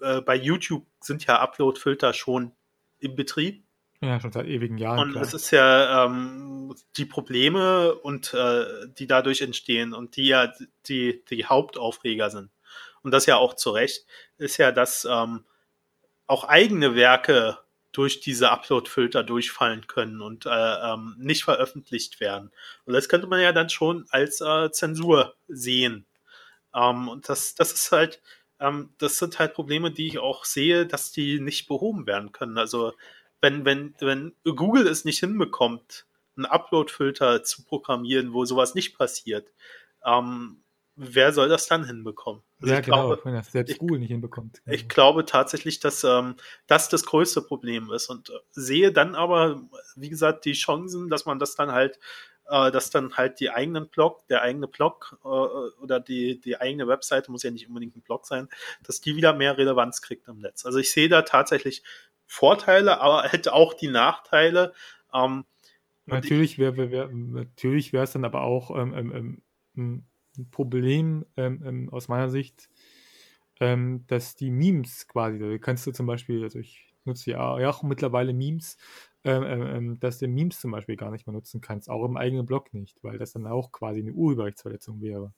äh, bei YouTube sind ja Upload-Filter schon im Betrieb. Ja, schon seit ewigen Jahren. Und klar. es ist ja ähm, die Probleme und äh, die dadurch entstehen und die ja die, die Hauptaufreger sind. Und das ja auch zu Recht, ist ja, dass ähm, auch eigene Werke durch diese Upload-Filter durchfallen können und äh, ähm, nicht veröffentlicht werden. Und das könnte man ja dann schon als äh, Zensur sehen. Ähm, und das, das ist halt, ähm, das sind halt Probleme, die ich auch sehe, dass die nicht behoben werden können. Also wenn, wenn, wenn Google es nicht hinbekommt, einen Upload-Filter zu programmieren, wo sowas nicht passiert, ähm, wer soll das dann hinbekommen? Also ja, genau, glaube, wenn das selbst ich, Google nicht hinbekommt. Genau. Ich glaube tatsächlich, dass ähm, das das größte Problem ist und äh, sehe dann aber, wie gesagt, die Chancen, dass man das dann halt, äh, dass dann halt die eigenen Blog, der eigene Blog äh, oder die, die eigene Webseite, muss ja nicht unbedingt ein Blog sein, dass die wieder mehr Relevanz kriegt im Netz. Also ich sehe da tatsächlich Vorteile, aber halt auch die Nachteile. Ähm, natürlich wäre wär, wär, natürlich wäre es dann aber auch ähm, ähm, ähm ein Problem ähm, ähm, aus meiner Sicht, ähm, dass die Memes quasi, da kannst du zum Beispiel, also ich nutze ja, ja auch mittlerweile Memes, ähm, ähm, ähm, dass du Memes zum Beispiel gar nicht mehr nutzen kannst, auch im eigenen Blog nicht, weil das dann auch quasi eine Urheberrechtsverletzung wäre.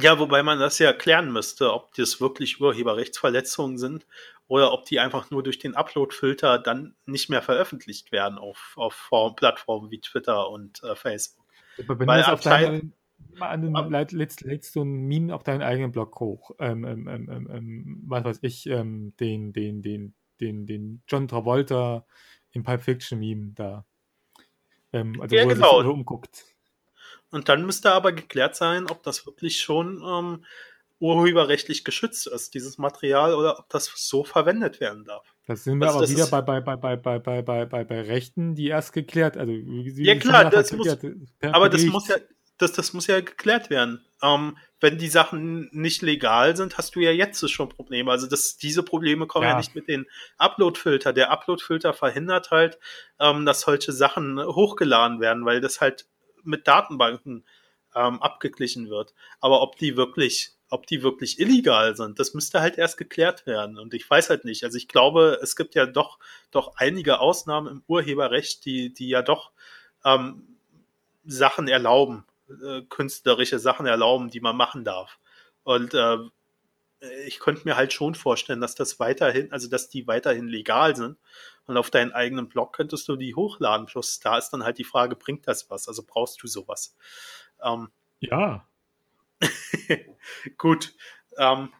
Ja, wobei man das ja klären müsste, ob das wirklich Urheberrechtsverletzungen sind oder ob die einfach nur durch den Upload-Filter dann nicht mehr veröffentlicht werden auf, auf Plattformen wie Twitter und äh, Facebook. Aber wenn Weil das auf deine, an den, lädst, lädst du ein Meme auf deinen eigenen Blog hoch. Ähm, ähm, ähm, ähm, ähm was weiß ich, ähm, den, den, den, den, den John Travolta im Pulp Fiction Meme da. also ja, wo genau. er sich umguckt. Und dann müsste aber geklärt sein, ob das wirklich schon urheberrechtlich geschützt ist, dieses Material, oder ob das so verwendet werden darf. Das sind wir also aber wieder bei, bei, bei, bei, bei, bei, bei, bei, Rechten, die erst geklärt, also wie, ja klar, das muss, aber das muss ja, das, das muss ja geklärt werden. Ähm, wenn die Sachen nicht legal sind, hast du ja jetzt schon Probleme. Also das, diese Probleme kommen ja, ja nicht mit den Upload-Filter. Der Upload-Filter verhindert halt, ähm, dass solche Sachen hochgeladen werden, weil das halt mit Datenbanken ähm, abgeglichen wird. Aber ob die wirklich, ob die wirklich illegal sind, das müsste halt erst geklärt werden. Und ich weiß halt nicht. Also ich glaube, es gibt ja doch, doch einige Ausnahmen im Urheberrecht, die, die ja doch ähm, Sachen erlauben äh, künstlerische Sachen erlauben, die man machen darf. Und äh, ich könnte mir halt schon vorstellen, dass das weiterhin, also dass die weiterhin legal sind. Und auf deinen eigenen Blog könntest du die hochladen. Plus da ist dann halt die Frage, bringt das was? Also brauchst du sowas? Ähm, ja. [LAUGHS] gut. Ähm,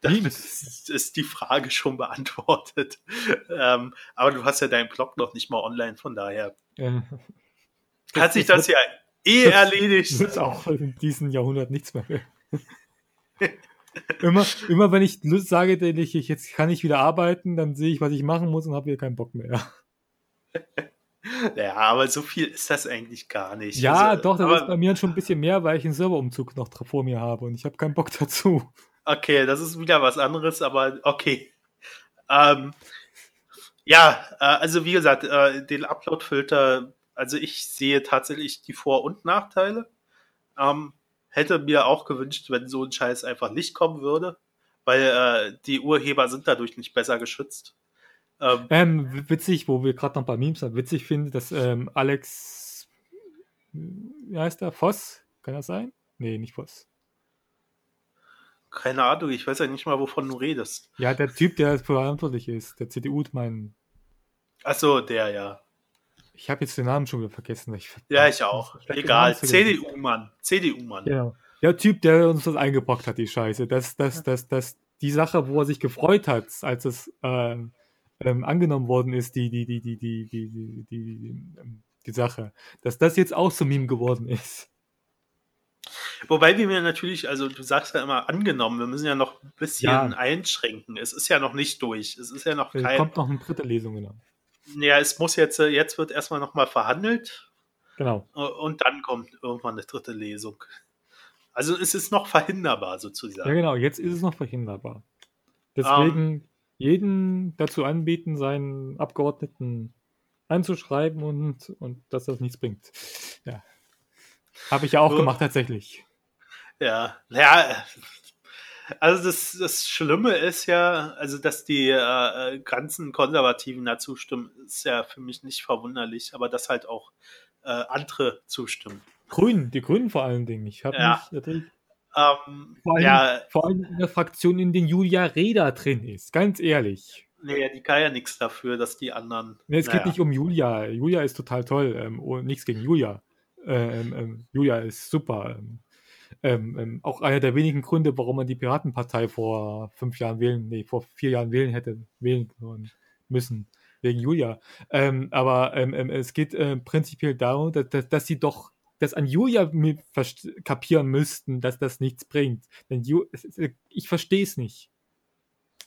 damit ist, die Frage schon beantwortet. ähm, aber du hast ja deinen Blog noch nicht mal online, von daher ja. hat sich das ja eh erledigt. [LAUGHS] Wird auch in diesem Jahrhundert nichts mehr. immer, immer wenn ich sage, ich, jetzt kann ich wieder arbeiten, dann sehe ich, was ich machen muss und habe wieder keinen Bock mehr. Ja, aber so viel ist das eigentlich gar nicht. Ja, also, doch, das ist bei mir schon ein bisschen mehr, weil ich einen Serverumzug noch vor mir habe und ich habe keinen Bock [LAUGHS] dazu. Okay, das ist wieder was anderes, aber okay. Ähm, ja, äh, also wie gesagt, äh, den Upload-Filter also ich sehe tatsächlich die Vor- und Nachteile. Ähm, hätte mir auch gewünscht, wenn so ein Scheiß einfach nicht kommen würde, weil äh, die Urheber sind dadurch nicht besser geschützt. Ähm, ähm, witzig, wo wir gerade noch bei Memes sind, witzig finde, dass ähm, Alex, wie heißt der, Voss, kann das sein? Nee, nicht Voss. Keine Ahnung, ich weiß ja nicht mal, wovon du redest. Ja, der Typ, der verantwortlich ist, der CDU, mein. Achso, der, ja. Ich habe jetzt den Namen schon wieder vergessen. Ich, ja, ich auch. Egal. CDU-Mann. CDU-Mann. Genau. Der Typ, der uns das eingebracht hat, die Scheiße. Das, das, das, das, die Sache, wo er sich gefreut hat, als es ähm, ähm, angenommen worden ist, die, die, die, die, die, die, die, die, die Sache, dass das jetzt auch zum Meme geworden ist. Wobei wir mir natürlich, also du sagst ja immer angenommen, wir müssen ja noch ein bisschen ja. einschränken. Es ist ja noch nicht durch. Es ist ja noch kein. Es kommt noch eine dritte Lesung, genau. Ja, es muss jetzt, äh, jetzt wird erstmal nochmal verhandelt. Genau. Äh, und dann kommt irgendwann eine dritte Lesung. Also es ist noch verhinderbar sozusagen. Ja, genau, jetzt ist es noch verhinderbar. Deswegen um, jeden dazu anbieten, seinen Abgeordneten anzuschreiben und, und dass das nichts bringt. Ja. Habe ich ja auch so, gemacht, tatsächlich. Ja, ja. Also das, das Schlimme ist ja, also dass die äh, ganzen Konservativen da zustimmen, ist ja für mich nicht verwunderlich, aber dass halt auch äh, andere zustimmen. Grünen, die Grünen vor allen Dingen. Ich habe ja. mich natürlich ähm, vor, allem, ja, vor allem in der Fraktion, in den Julia Reda drin ist, ganz ehrlich. Nee, die kann ja nichts dafür, dass die anderen. Nee, es naja. geht nicht um Julia. Julia ist total toll. Ähm, oh, nichts gegen Julia. Ähm, ähm, Julia ist super. Ähm, ähm, ähm, auch einer der wenigen Gründe, warum man die Piratenpartei vor fünf Jahren wählen, nee, vor vier Jahren wählen hätte, wählen müssen, wegen Julia. aber es geht äh, prinzipiell darum, dass, dass, dass sie doch das an Julia kapieren müssten, dass das nichts bringt. Denn Ju ich verstehe es nicht.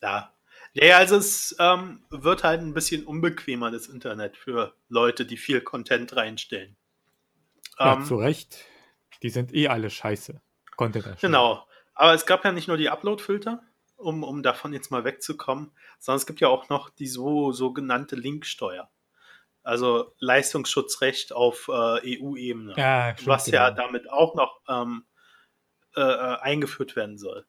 Ja. Ja, also es ähm, wird halt ein bisschen unbequemer, das Internet, für Leute, die viel Content reinstellen. Ja, ähm, zu Recht. Die sind eh alle scheiße. Content genau. Aber es gab ja nicht nur die Upload-Filter, um, um davon jetzt mal wegzukommen, sondern es gibt ja auch noch die so sogenannte Linksteuer. Also Leistungsschutzrecht auf äh, EU-Ebene. Ja, was genau. ja damit auch noch ähm, äh, äh, eingeführt werden soll.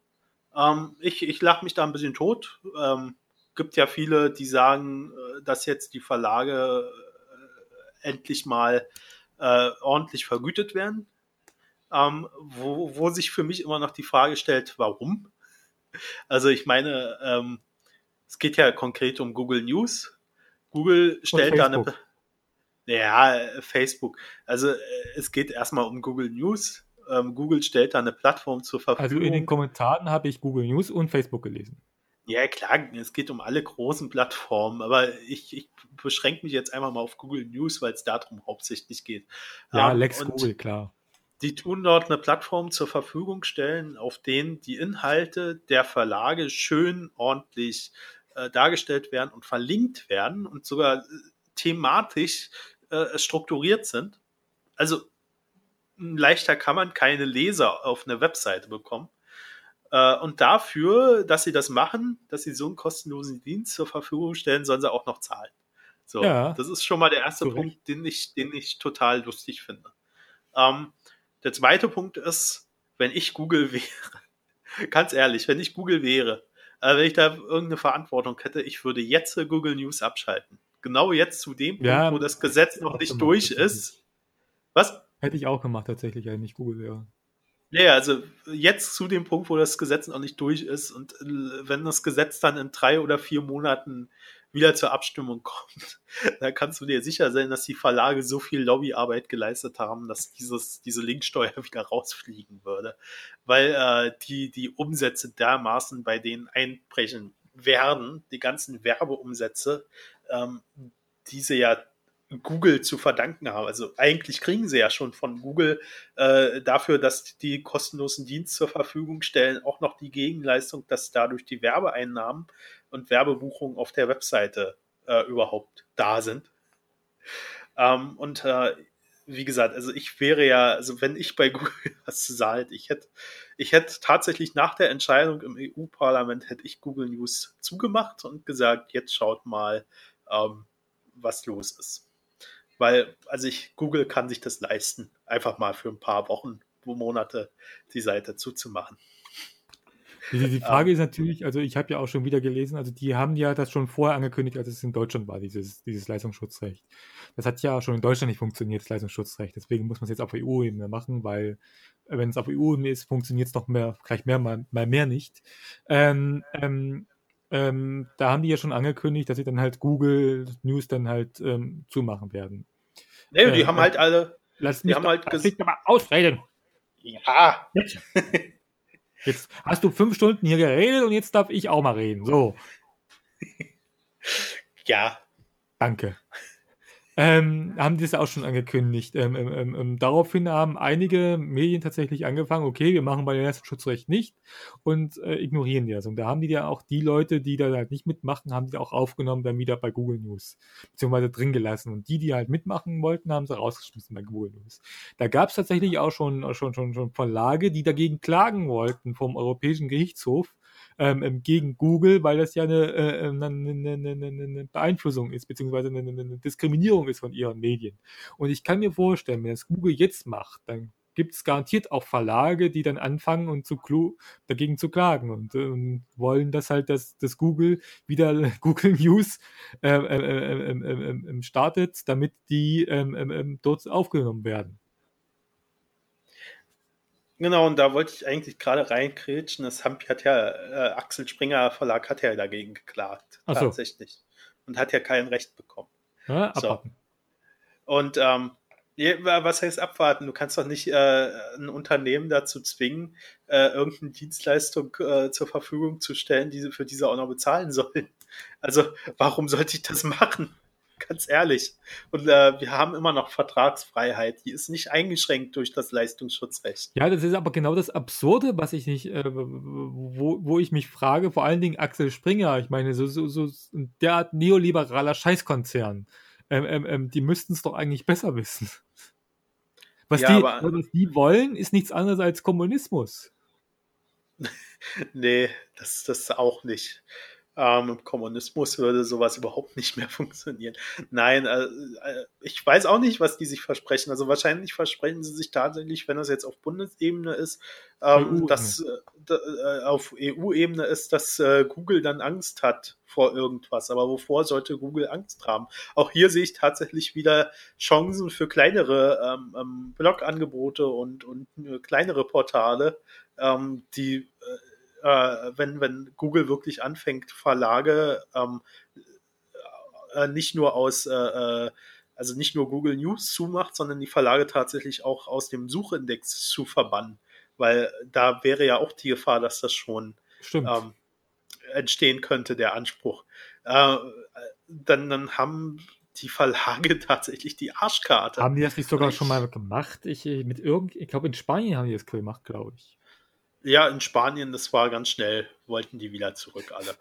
Ähm, ich ich lache mich da ein bisschen tot. Ähm, gibt ja viele, die sagen, äh, dass jetzt die Verlage äh, endlich mal äh, ordentlich vergütet werden. Ähm, wo, wo sich für mich immer noch die Frage stellt, warum? Also ich meine, ähm, es geht ja konkret um Google News. Google stellt da eine. Ja, Facebook. Also es geht erstmal um Google News. Ähm, Google stellt da eine Plattform zur Verfügung. Also in den Kommentaren habe ich Google News und Facebook gelesen. Ja, klar, es geht um alle großen Plattformen, aber ich, ich beschränke mich jetzt einfach mal auf Google News, weil es darum hauptsächlich geht. Ja, um, Lex Google, klar. Die tun dort eine Plattform zur Verfügung stellen, auf denen die Inhalte der Verlage schön ordentlich äh, dargestellt werden und verlinkt werden und sogar äh, thematisch äh, strukturiert sind. Also leichter kann man keine Leser auf eine Webseite bekommen. Äh, und dafür, dass sie das machen, dass sie so einen kostenlosen Dienst zur Verfügung stellen, sollen sie auch noch zahlen. So, ja, das ist schon mal der erste Punkt, den ich, den ich total lustig finde. Ähm, der zweite Punkt ist, wenn ich Google [LAUGHS] wäre, ganz ehrlich, wenn ich Google wäre, äh, wenn ich da irgendeine Verantwortung hätte, ich würde jetzt Google News abschalten. Genau jetzt zu dem ja, Punkt, wo das Gesetz noch nicht durch ist. Was? Hätte ich auch gemacht, tatsächlich, wenn ich Google wäre. Ja, also jetzt zu dem Punkt, wo das Gesetz noch nicht durch ist und äh, wenn das Gesetz dann in drei oder vier Monaten wieder zur Abstimmung kommt, [LAUGHS] da kannst du dir sicher sein, dass die Verlage so viel Lobbyarbeit geleistet haben, dass dieses, diese Linksteuer [LAUGHS] wieder rausfliegen würde. Weil äh, die, die Umsätze dermaßen bei denen einbrechen werden, die ganzen Werbeumsätze, ähm, diese ja Google zu verdanken haben. Also eigentlich kriegen sie ja schon von Google äh, dafür, dass die kostenlosen Dienst zur Verfügung stellen, auch noch die Gegenleistung, dass dadurch die Werbeeinnahmen und Werbebuchungen auf der Webseite äh, überhaupt da sind. Ähm, und äh, wie gesagt, also ich wäre ja, also wenn ich bei [LAUGHS] Google was hätte, ich hätte, ich hätte tatsächlich nach der Entscheidung im EU-Parlament hätte ich Google News zugemacht und gesagt, jetzt schaut mal, ähm, was los ist. Weil, also ich, Google kann sich das leisten, einfach mal für ein paar Wochen, Monate die Seite zuzumachen. Die, die [LAUGHS] Frage ist natürlich, also ich habe ja auch schon wieder gelesen, also die haben ja das schon vorher angekündigt, als es in Deutschland war, dieses, dieses Leistungsschutzrecht. Das hat ja schon in Deutschland nicht funktioniert, das Leistungsschutzrecht. Deswegen muss man es jetzt auf EU-Ebene machen, weil wenn es auf EU-Ebene ist, funktioniert es noch mehr, gleich mehr, mal, mal mehr nicht. Ähm, ähm, ähm, da haben die ja schon angekündigt, dass sie dann halt Google News dann halt ähm, zumachen werden. Nee, äh, die haben halt alle. Lass mich die haben halt lass mich mal ausreden. Ja. [LAUGHS] Jetzt. hast du fünf Stunden hier geredet und jetzt darf ich auch mal reden. So. Ja. Danke ähm, haben die das auch schon angekündigt. Ähm, ähm, ähm, ähm, daraufhin haben einige Medien tatsächlich angefangen, okay, wir machen bei dem Leistungsschutzrecht nicht und äh, ignorieren das. Und da haben die ja auch die Leute, die da halt nicht mitmachen, haben die auch aufgenommen, dann wieder bei Google News, beziehungsweise drin gelassen. Und die, die halt mitmachen wollten, haben sie rausgeschmissen bei Google News. Da gab es tatsächlich auch schon, schon, schon, schon Verlage, die dagegen klagen wollten vom Europäischen Gerichtshof, ähm, ähm gegen Google, weil das ja eine, äh, eine, eine, eine Beeinflussung ist, beziehungsweise eine, Diskriminierung ist von ihren Medien. Und ich kann mir vorstellen, wenn das Google jetzt macht, dann gibt es garantiert auch Verlage, die dann anfangen und zu dagegen zu klagen und, äh, wollen, dass halt das, das Google wieder [LAUGHS] Google News äh, äh, äh, startet, damit die dort aufgenommen werden. Genau, und da wollte ich eigentlich gerade reinkrätschen. Das hat ja, äh, Axel Springer Verlag hat ja dagegen geklagt. So. Tatsächlich. Und hat ja kein Recht bekommen. Ja, so. Und ähm, was heißt abwarten? Du kannst doch nicht äh, ein Unternehmen dazu zwingen, äh, irgendeine Dienstleistung äh, zur Verfügung zu stellen, die sie für diese auch noch bezahlen sollen. Also, warum sollte ich das machen? [LAUGHS] Ganz ehrlich. Und äh, wir haben immer noch Vertragsfreiheit. Die ist nicht eingeschränkt durch das Leistungsschutzrecht. Ja, das ist aber genau das Absurde, was ich nicht, äh, wo, wo ich mich frage, vor allen Dingen Axel Springer. Ich meine, so, so, so ein derart neoliberaler Scheißkonzern. Ähm, ähm, ähm, die müssten es doch eigentlich besser wissen. Was, ja, die, aber, was die wollen, ist nichts anderes als Kommunismus. [LAUGHS] nee, das, das auch nicht. Ähm, Im Kommunismus würde sowas überhaupt nicht mehr [LAUGHS] funktionieren. Nein, äh, äh, ich weiß auch nicht, was die sich versprechen. Also wahrscheinlich versprechen sie sich tatsächlich, wenn das jetzt auf Bundesebene ist, ähm, dass äh, äh auf EU-Ebene ist, dass äh, Google dann Angst hat vor irgendwas. Aber wovor sollte Google Angst haben? Auch hier sehe ich tatsächlich wieder Chancen für kleinere ähm, ähm Blogangebote und, und äh, kleinere Portale, ähm, die äh, wenn, wenn Google wirklich anfängt, Verlage ähm, äh, nicht nur aus, äh, äh, also nicht nur Google News zumacht, sondern die Verlage tatsächlich auch aus dem Suchindex zu verbannen. Weil da wäre ja auch die Gefahr, dass das schon ähm, entstehen könnte, der Anspruch. Äh, dann, dann haben die Verlage [LAUGHS] tatsächlich die Arschkarte. Haben die das nicht sogar schon mal gemacht? Ich, mit irgend, ich glaube, in Spanien haben die das gemacht, glaube ich. Ja, in Spanien, das war ganz schnell, wollten die wieder zurück alle.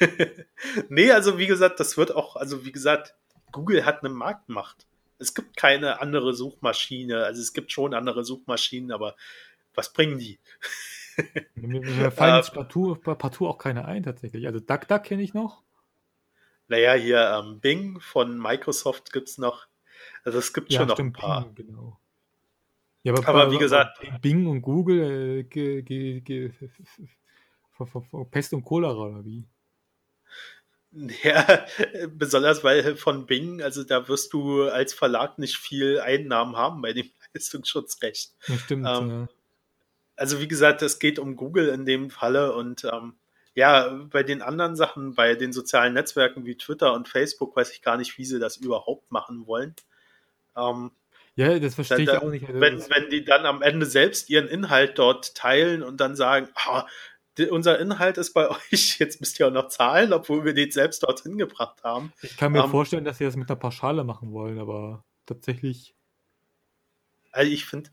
[LAUGHS] nee, also wie gesagt, das wird auch, also wie gesagt, Google hat eine Marktmacht. Es gibt keine andere Suchmaschine, also es gibt schon andere Suchmaschinen, aber was bringen die? [LAUGHS] Mir fallen jetzt partout, partout auch keine ein tatsächlich. Also DuckDuck kenne ich noch. Naja, hier ähm, Bing von Microsoft gibt es noch. Also es gibt ja, schon noch ein paar. Bing, genau. Ja, aber, aber wie gesagt. Bing und Google, äh, Pest und Cholera oder wie? [LAUGHS] Ja, besonders weil von Bing, also da wirst du als Verlag nicht viel Einnahmen haben bei dem [LAUGHS] Leistungsschutzrecht. Ja, stimmt. Ähm, ja. Also wie gesagt, es geht um Google in dem Falle und ähm, ja, bei den anderen Sachen, bei den sozialen Netzwerken wie Twitter und Facebook, weiß ich gar nicht, wie sie das überhaupt machen wollen. Ähm, ja, das verstehe ich auch nicht. Also wenn, wenn die dann am Ende selbst ihren Inhalt dort teilen und dann sagen, ah, unser Inhalt ist bei [LAUGHS] euch, jetzt müsst ihr auch noch zahlen, obwohl wir den selbst dorthin gebracht haben. Ich kann mir um, ähm, vorstellen, dass sie das mit einer Pauschale machen wollen, aber tatsächlich. Also ich finde,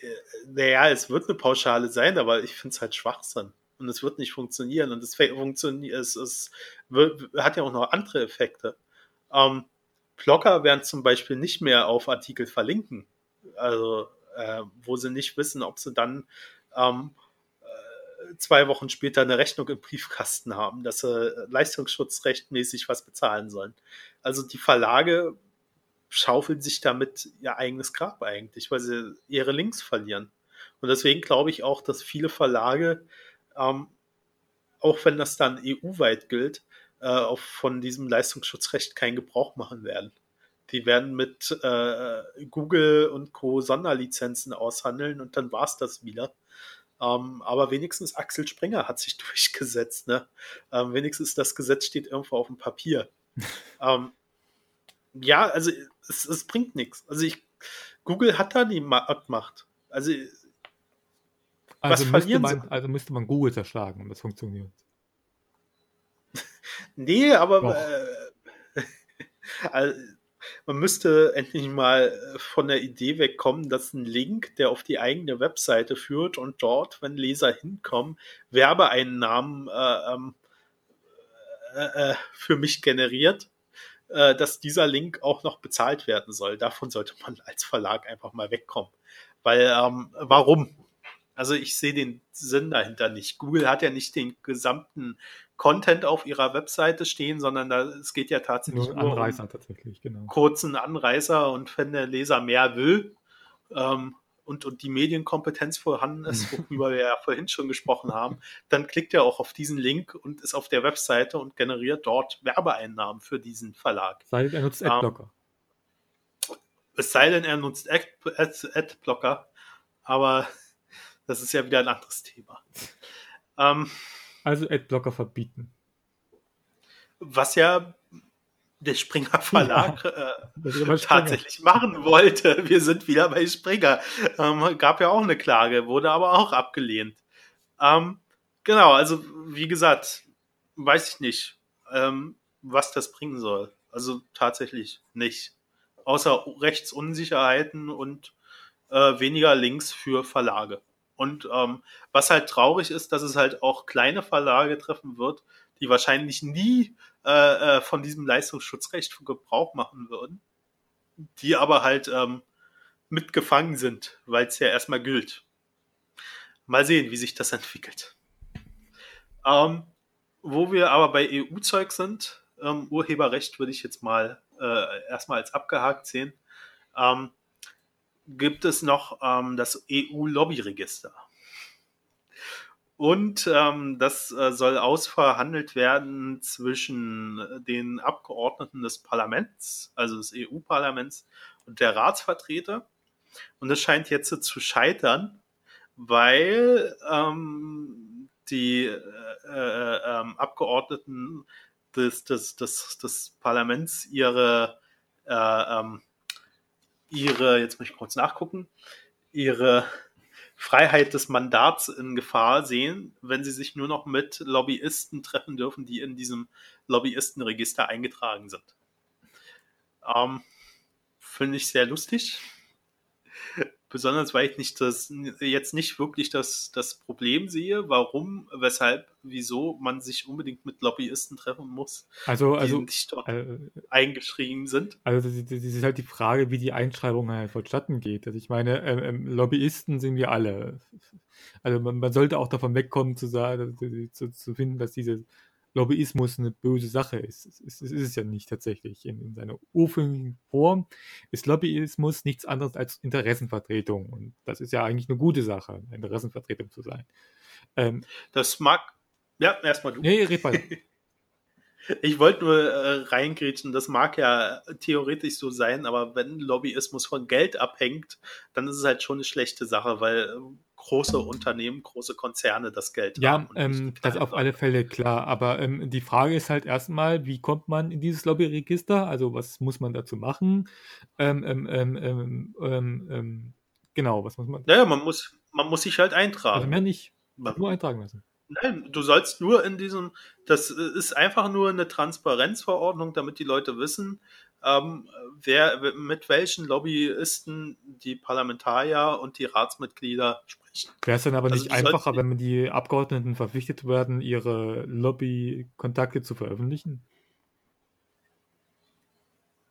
äh, naja, es wird eine Pauschale sein, aber ich finde es halt Schwachsinn. Und es wird nicht funktionieren. Und es funktioniert, es, es wird, hat ja auch noch andere Effekte. Ähm, Blogger werden zum Beispiel nicht mehr auf Artikel verlinken. Also, äh, wo sie nicht wissen, ob sie dann ähm, äh, zwei Wochen später eine Rechnung im Briefkasten haben, dass sie leistungsschutzrechtmäßig was bezahlen sollen. Also die Verlage schaufeln sich damit ihr eigenes Grab eigentlich, weil sie ihre Links verlieren. Und deswegen glaube ich auch, dass viele Verlage, ähm, auch wenn das dann EU-weit gilt, äh, von diesem Leistungsschutzrecht keinen Gebrauch machen werden. Die werden mit äh, Google und Co. Sonderlizenzen aushandeln und dann war es das wieder. Ähm, aber wenigstens Axel Springer hat sich [LAUGHS] durchgesetzt. Ne? Ähm, wenigstens das Gesetz steht irgendwo auf dem Papier. [LAUGHS] ähm, ja, also es, es bringt nichts. Also ich, Google hat da die Macht. Also, also was verlieren man, sie? Also müsste man Google zerschlagen, um das funktioniert. Nee, aber äh, [LAUGHS] also, man müsste endlich mal äh, von der Idee wegkommen, dass ein Link, der auf die eigene Webseite führt und dort, wenn Leser hinkommen, Werbeeinnahmen äh, ähm, äh, äh, für mich generiert, äh, dass dieser Link auch noch bezahlt werden soll. Davon sollte man als Verlag einfach mal wegkommen. Weil, ähm, warum? Also ich sehe den Sinn dahinter nicht. Google hat ja nicht den gesamten Content auf ihrer Webseite stehen, sondern da, es geht ja tatsächlich nur, nur Anreißer um tatsächlich, genau. kurzen Anreißer und wenn der Leser mehr will ähm, und, und die Medienkompetenz vorhanden ist, [LAUGHS] worüber wir ja vorhin schon gesprochen haben, dann klickt er auch auf diesen Link und ist auf der Webseite und generiert dort Werbeeinnahmen für diesen Verlag. Sei denn, er nutzt ähm, Adblocker. Ähm, es sei denn, er nutzt Adblocker, aber [LAUGHS] das ist ja wieder ein anderes Thema. Ähm, also Adblocker verbieten. Was ja der Springer Verlag ja, äh, tatsächlich machen wollte. Wir sind wieder bei Springer. Ähm, gab ja auch eine Klage, wurde aber auch abgelehnt. Ähm, genau, also wie gesagt, weiß ich nicht, ähm, was das bringen soll. Also tatsächlich nicht. Außer Rechtsunsicherheiten und äh, weniger Links für Verlage. Und ähm, was halt traurig ist, dass es halt auch kleine Verlage treffen wird, die wahrscheinlich nie äh, äh, von diesem Leistungsschutzrecht Gebrauch machen würden, die aber halt ähm, mitgefangen sind, weil es ja erstmal gilt. Mal sehen, wie sich das entwickelt. Ähm, wo wir aber bei EU-Zeug sind, ähm, Urheberrecht würde ich jetzt mal äh, erstmal als abgehakt sehen. Ähm, gibt es noch ähm, das EU-Lobbyregister. Und ähm, das äh, soll ausverhandelt werden zwischen den Abgeordneten des Parlaments, also des EU-Parlaments und der Ratsvertreter. Und es scheint jetzt zu scheitern, weil ähm, die äh, äh, ähm, Abgeordneten des, des, des, des Parlaments ihre äh, ähm, ihre, jetzt muss ich kurz nachgucken, ihre Freiheit des Mandats in Gefahr sehen, wenn sie sich nur noch mit Lobbyisten treffen dürfen, die in diesem Lobbyistenregister eingetragen sind. Ähm, Finde ich sehr lustig. Besonders, weil ich nicht das, jetzt nicht wirklich das, das Problem sehe, warum, weshalb, wieso man sich unbedingt mit Lobbyisten treffen muss, also, die also, nicht dort äh, eingeschrieben sind. Also das, das, ist halt die Frage, wie die Einschreibung halt vonstatten geht. Also ich meine, ähm, ähm, Lobbyisten sind wir alle. Also man, man, sollte auch davon wegkommen zu sagen, zu, zu finden, dass diese Lobbyismus eine böse Sache ist. Es, es, es ist es ja nicht tatsächlich. In, in seiner ursprünglichen Form ist Lobbyismus nichts anderes als Interessenvertretung. Und das ist ja eigentlich eine gute Sache, Interessenvertretung zu sein. Ähm, das mag. Ja, erstmal du. Nee, red weiter. [LAUGHS] Ich wollte nur äh, reingrätschen, das mag ja theoretisch so sein, aber wenn Lobbyismus von Geld abhängt, dann ist es halt schon eine schlechte Sache, weil äh, große Unternehmen, große Konzerne das Geld ja, haben. Ja, ähm, das auf alle Fälle klar. Aber ähm, die Frage ist halt erstmal, wie kommt man in dieses Lobbyregister? Also was muss man dazu machen? Ähm, ähm, ähm, genau, was muss man? Naja, man muss, man muss sich halt eintragen. Also mehr nicht. Nur eintragen lassen. Nein, du sollst nur in diesem, das ist einfach nur eine Transparenzverordnung, damit die Leute wissen, ähm, wer mit welchen Lobbyisten die Parlamentarier und die Ratsmitglieder sprechen. Wäre es dann aber also nicht einfacher, wenn man die Abgeordneten verpflichtet werden, ihre Lobbykontakte zu veröffentlichen?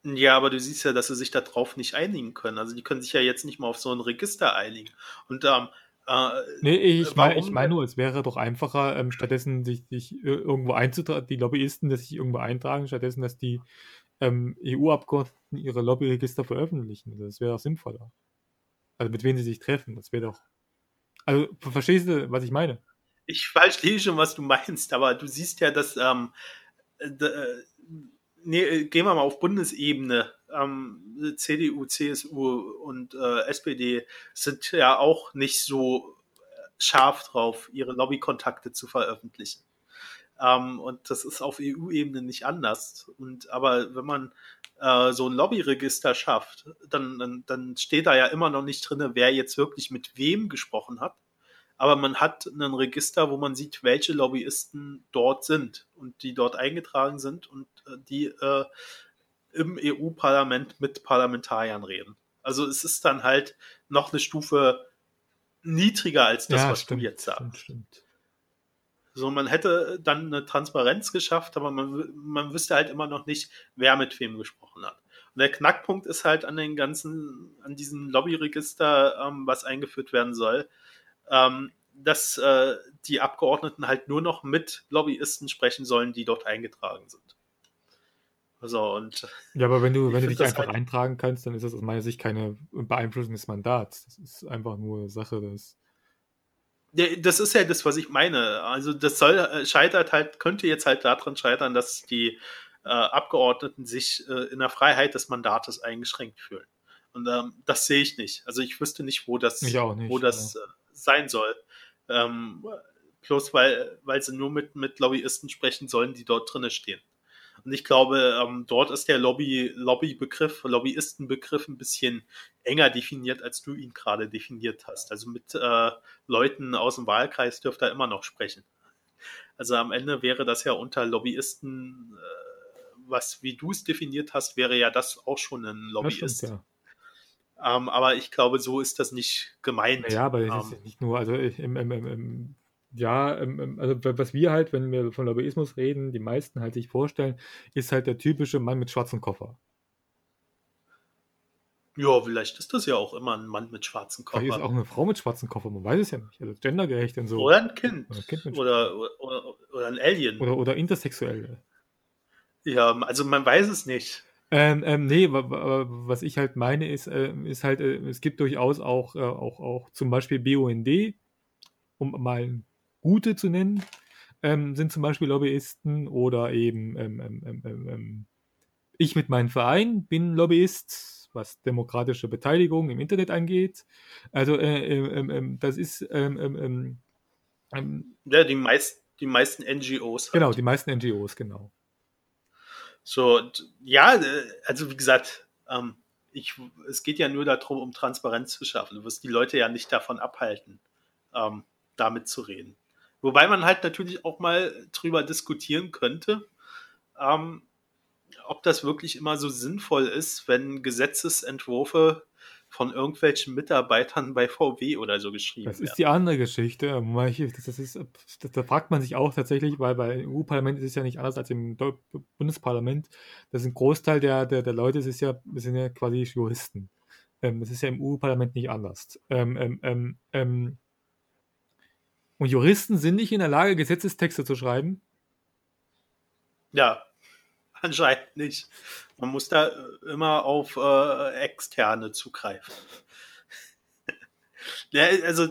Ja, aber du siehst ja, dass sie sich darauf nicht einigen können. Also die können sich ja jetzt nicht mal auf so ein Register einigen. Und ähm, äh, nee, ich meine ich mein nur, es wäre doch einfacher, ähm, stattdessen sich, sich irgendwo einzutragen, die Lobbyisten, dass sich irgendwo eintragen, stattdessen, dass die ähm, EU-Abgeordneten ihre Lobbyregister veröffentlichen. Das wäre doch sinnvoller. Also mit wem sie sich treffen, das wäre doch. Also verstehst du, was ich meine? Ich verstehe schon, was du meinst, aber du siehst ja, dass ähm, äh, nee, gehen wir mal auf Bundesebene. Ähm, CDU, CSU und äh, SPD sind ja auch nicht so scharf drauf, ihre Lobbykontakte zu veröffentlichen. Ähm, und das ist auf EU-Ebene nicht anders. Und aber wenn man äh, so ein Lobbyregister schafft, dann, dann, dann steht da ja immer noch nicht drin, wer jetzt wirklich mit wem gesprochen hat aber man hat ein Register, wo man sieht, welche Lobbyisten dort sind und die dort eingetragen sind und äh, die äh, im EU-Parlament mit Parlamentariern reden. Also es ist dann halt noch eine Stufe niedriger als das, ja, was stimmt, du jetzt sagst. Stimmt, stimmt. So, man hätte dann eine Transparenz geschafft, aber man, man wüsste halt immer noch nicht, wer mit wem gesprochen hat. Und der Knackpunkt ist halt an den ganzen, an diesem Lobbyregister, ähm, was eingeführt werden soll, ähm, dass äh, die Abgeordneten halt nur noch mit Lobbyisten sprechen sollen, die dort eingetragen sind. So, und ja, aber wenn du, wenn du dich einfach halt eintragen kannst, dann ist das aus meiner Sicht keine Beeinflussung des Mandats. Das ist einfach nur Sache des. Das ist ja das, was ich meine. Also das soll äh, scheitert halt, könnte jetzt halt daran scheitern, dass die äh, Abgeordneten sich äh, in der Freiheit des Mandates eingeschränkt fühlen. Und ähm, das sehe ich nicht. Also ich wüsste nicht, wo das, nicht, wo das ja. äh, sein soll. Ähm, bloß weil, weil sie nur mit, mit Lobbyisten sprechen sollen, die dort drinnen stehen. Und ich glaube, ähm, dort ist der Lobby, Lobbybegriff, Lobbyistenbegriff ein bisschen enger definiert, als du ihn gerade definiert hast. Also mit äh, Leuten aus dem Wahlkreis dürft ihr immer noch sprechen. Also am Ende wäre das ja unter Lobbyisten, äh, was wie du es definiert hast, wäre ja das auch schon ein Lobbyist. Stimmt, ja. ähm, aber ich glaube, so ist das nicht gemeint. Ja, aber das ähm, nicht nur, also im, im, im, ja, ähm, ähm, also was wir halt, wenn wir von Lobbyismus reden, die meisten halt sich vorstellen, ist halt der typische Mann mit schwarzem Koffer. Ja, vielleicht ist das ja auch immer ein Mann mit schwarzem Koffer. Vielleicht ist auch eine Frau mit schwarzem Koffer, man weiß es ja nicht. Also gendergerecht und so. Oder ein Kind. Oder, ein, kind oder, oder, oder, ein Alien. Oder, oder Intersexuelle. Ja, also man weiß es nicht. Ähm, ähm, nee, was ich halt meine, ist, äh, ist halt, äh, es gibt durchaus auch, äh, auch, auch zum Beispiel BUND, um mal ein gute zu nennen, ähm, sind zum Beispiel Lobbyisten oder eben ähm ähm, ähm, ähm, ähm, ich mit meinem Verein bin Lobbyist, was demokratische Beteiligung im Internet angeht. Also äh, das ist ja die, meist, die meisten NGOs. Halt. Genau, die meisten NGOs, genau. So, ja, äh, also wie gesagt, ich, es geht ja nur darum, um Transparenz zu schaffen. Du wirst die Leute ja nicht davon abhalten, damit zu reden. Wobei man halt natürlich auch mal drüber diskutieren könnte, ähm, ob das wirklich immer so sinnvoll ist, wenn Gesetzesentwürfe von irgendwelchen Mitarbeitern bei VW oder so geschrieben werden. Das ist die andere Geschichte. Das ist, das, da fragt man sich auch tatsächlich, weil beim EU-Parlament ist es ja nicht anders als im Bundesparlament. Das ist ein Großteil der, der, der Leute ist ja, sind ja quasi Juristen. Ähm, das ist ja im EU-Parlament nicht anders. Ähm, ähm, ähm, ähm und Juristen sind nicht in der Lage, Gesetzestexte zu schreiben? Ja, [LAUGHS] anscheinend nicht. Man muss da immer auf äh, externe zugreifen. [LAUGHS] ja, also,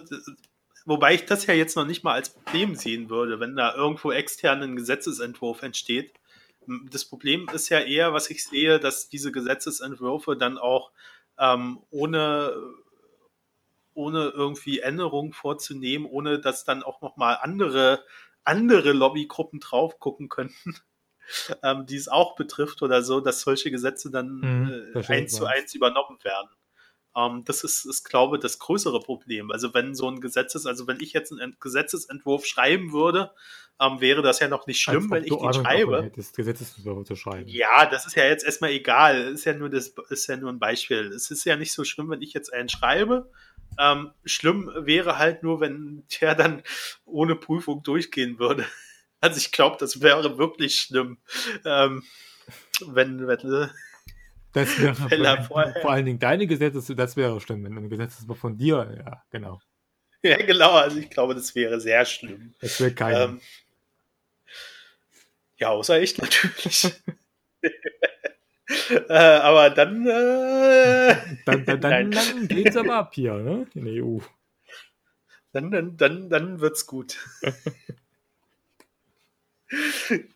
wobei ich das ja jetzt noch nicht mal als Problem sehen würde, wenn da irgendwo extern ein Gesetzesentwurf entsteht. Das Problem ist ja eher, was ich sehe, dass diese Gesetzesentwürfe dann auch ähm, ohne ohne irgendwie Änderungen vorzunehmen, ohne dass dann auch nochmal andere, andere Lobbygruppen drauf gucken könnten, [LAUGHS] ähm, die es auch betrifft oder so, dass solche Gesetze dann mhm, äh, eins zu eins übernommen werden. Ähm, das ist, ist, glaube ich, das größere Problem. Also wenn so ein Gesetzes, also wenn ich jetzt einen Gesetzesentwurf schreiben würde, ähm, wäre das ja noch nicht schlimm, wenn ich den schreibe. zu schreiben. Ja, das ist ja jetzt erstmal egal. Ist ja nur das, ist ja nur ein Beispiel. Es ist ja nicht so schlimm, wenn ich jetzt einen schreibe ähm, schlimm wäre halt nur, wenn der dann ohne Prüfung durchgehen würde. [LAUGHS] Also ich glaube, das wäre wirklich schlimm, ähm, wenn, wenn äh, das wäre [LAUGHS] vor, vor allen Dingen deine Gesetze, das wäre schlimm, wenn ein Gesetz von dir, ja, genau. [LAUGHS] Ja, genau, also ich glaube, das wäre sehr schlimm. Das wäre kein. Ähm, ja, außer ich natürlich. Äh, aber dann, äh, dann, dann, dann, [LAUGHS] dann geht's aber ab hier, ne? In der EU. Dann, dann, dann, dann wird's gut.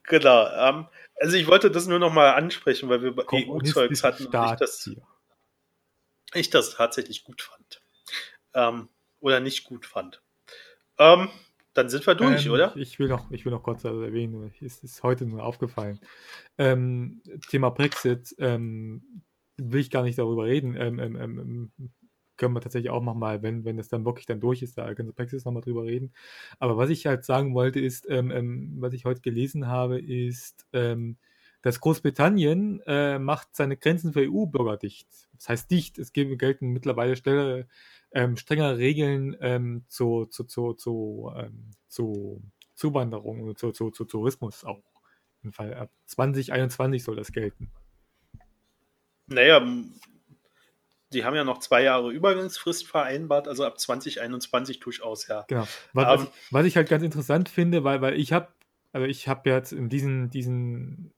genau. Ähm, also ich wollte das nur noch mal ansprechen, weil wir EU-Zeugs hatten und ich das, ich das tatsächlich gut fand. Ähm, oder nicht gut fand. Ähm, dann sind wir durch, ähm, oder? Ich will noch, ich will noch kurz erwähnen, es ist heute nur aufgefallen. Ähm, Thema Brexit, ähm, will ich gar nicht darüber reden. Ähm, ähm, ähm, können wir tatsächlich auch nochmal, wenn, wenn das dann wirklich dann durch ist, da können wir Brexit nochmal drüber reden. Aber was ich halt sagen wollte, ist, was ich heute gelesen habe, ist, dass Großbritannien äh, macht seine Grenzen für EU-Bürger dicht. Das heißt dicht. Es gelten mittlerweile Stelle, ähm, strengere Regeln ähm, zu, zu, zu, zu, ähm, zu Zuwanderung und zu, zu, zu Tourismus auch. Im Fall ab 2021 soll das gelten. Naja, die haben ja noch zwei Jahre Übergangsfrist vereinbart, also ab 2021 durchaus, ja. Genau. Was, was, was ich halt ganz interessant finde, weil, weil ich habe, also ich habe jetzt in diesen, diesen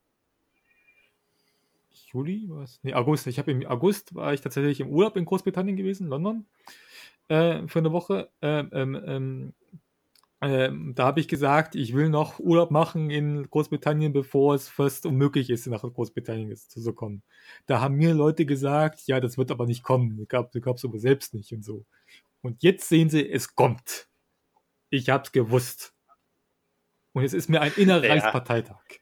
Juli, was? Nee, August. Ich habe im August war ich tatsächlich im Urlaub in Großbritannien gewesen, London, äh, für eine Woche. Ähm, ähm, ähm, ähm, da habe ich gesagt, ich will noch Urlaub machen in Großbritannien, bevor es fast unmöglich ist, nach Großbritannien zu kommen. Da haben mir Leute gesagt, ja, das wird aber nicht kommen. Ich glaube, du glaubst aber selbst nicht und so. Und jetzt sehen sie, es kommt. Ich habe es gewusst. Und es ist mir ein innerer ja. Reichsparteitag.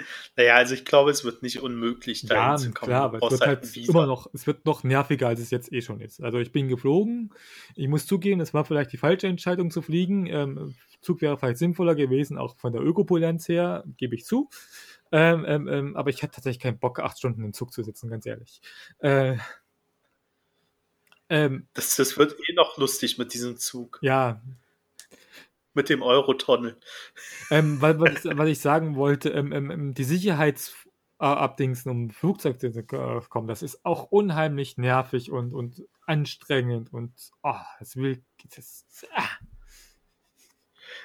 [LAUGHS] Naja, also ich glaube, es wird nicht unmöglich dahin ja, zu kommen. Klar, aber es wird halt, immer noch, es wird noch nerviger, als es jetzt eh schon ist. Also ich bin geflogen. Ich muss zugeben, es war vielleicht die falsche Entscheidung zu fliegen. Ähm, Zug wäre vielleicht sinnvoller gewesen, auch von der Ökopolenz her, gebe ich zu. Ähm, ähm, ähm, aber ich hatte tatsächlich keinen Bock, acht Stunden im Zug zu sitzen, ganz ehrlich. Äh, ähm, das, das wird eh noch lustig mit diesem Zug. Ja, mit dem Eurotunnel. Ähm, was, was, [LAUGHS] was, ich sagen wollte, ähm, ähm, ähm die Sicherheitsabdingsen, um Flugzeug zu kommen, das ist auch unheimlich nervig und, und anstrengend und oh, es will. Das, ah.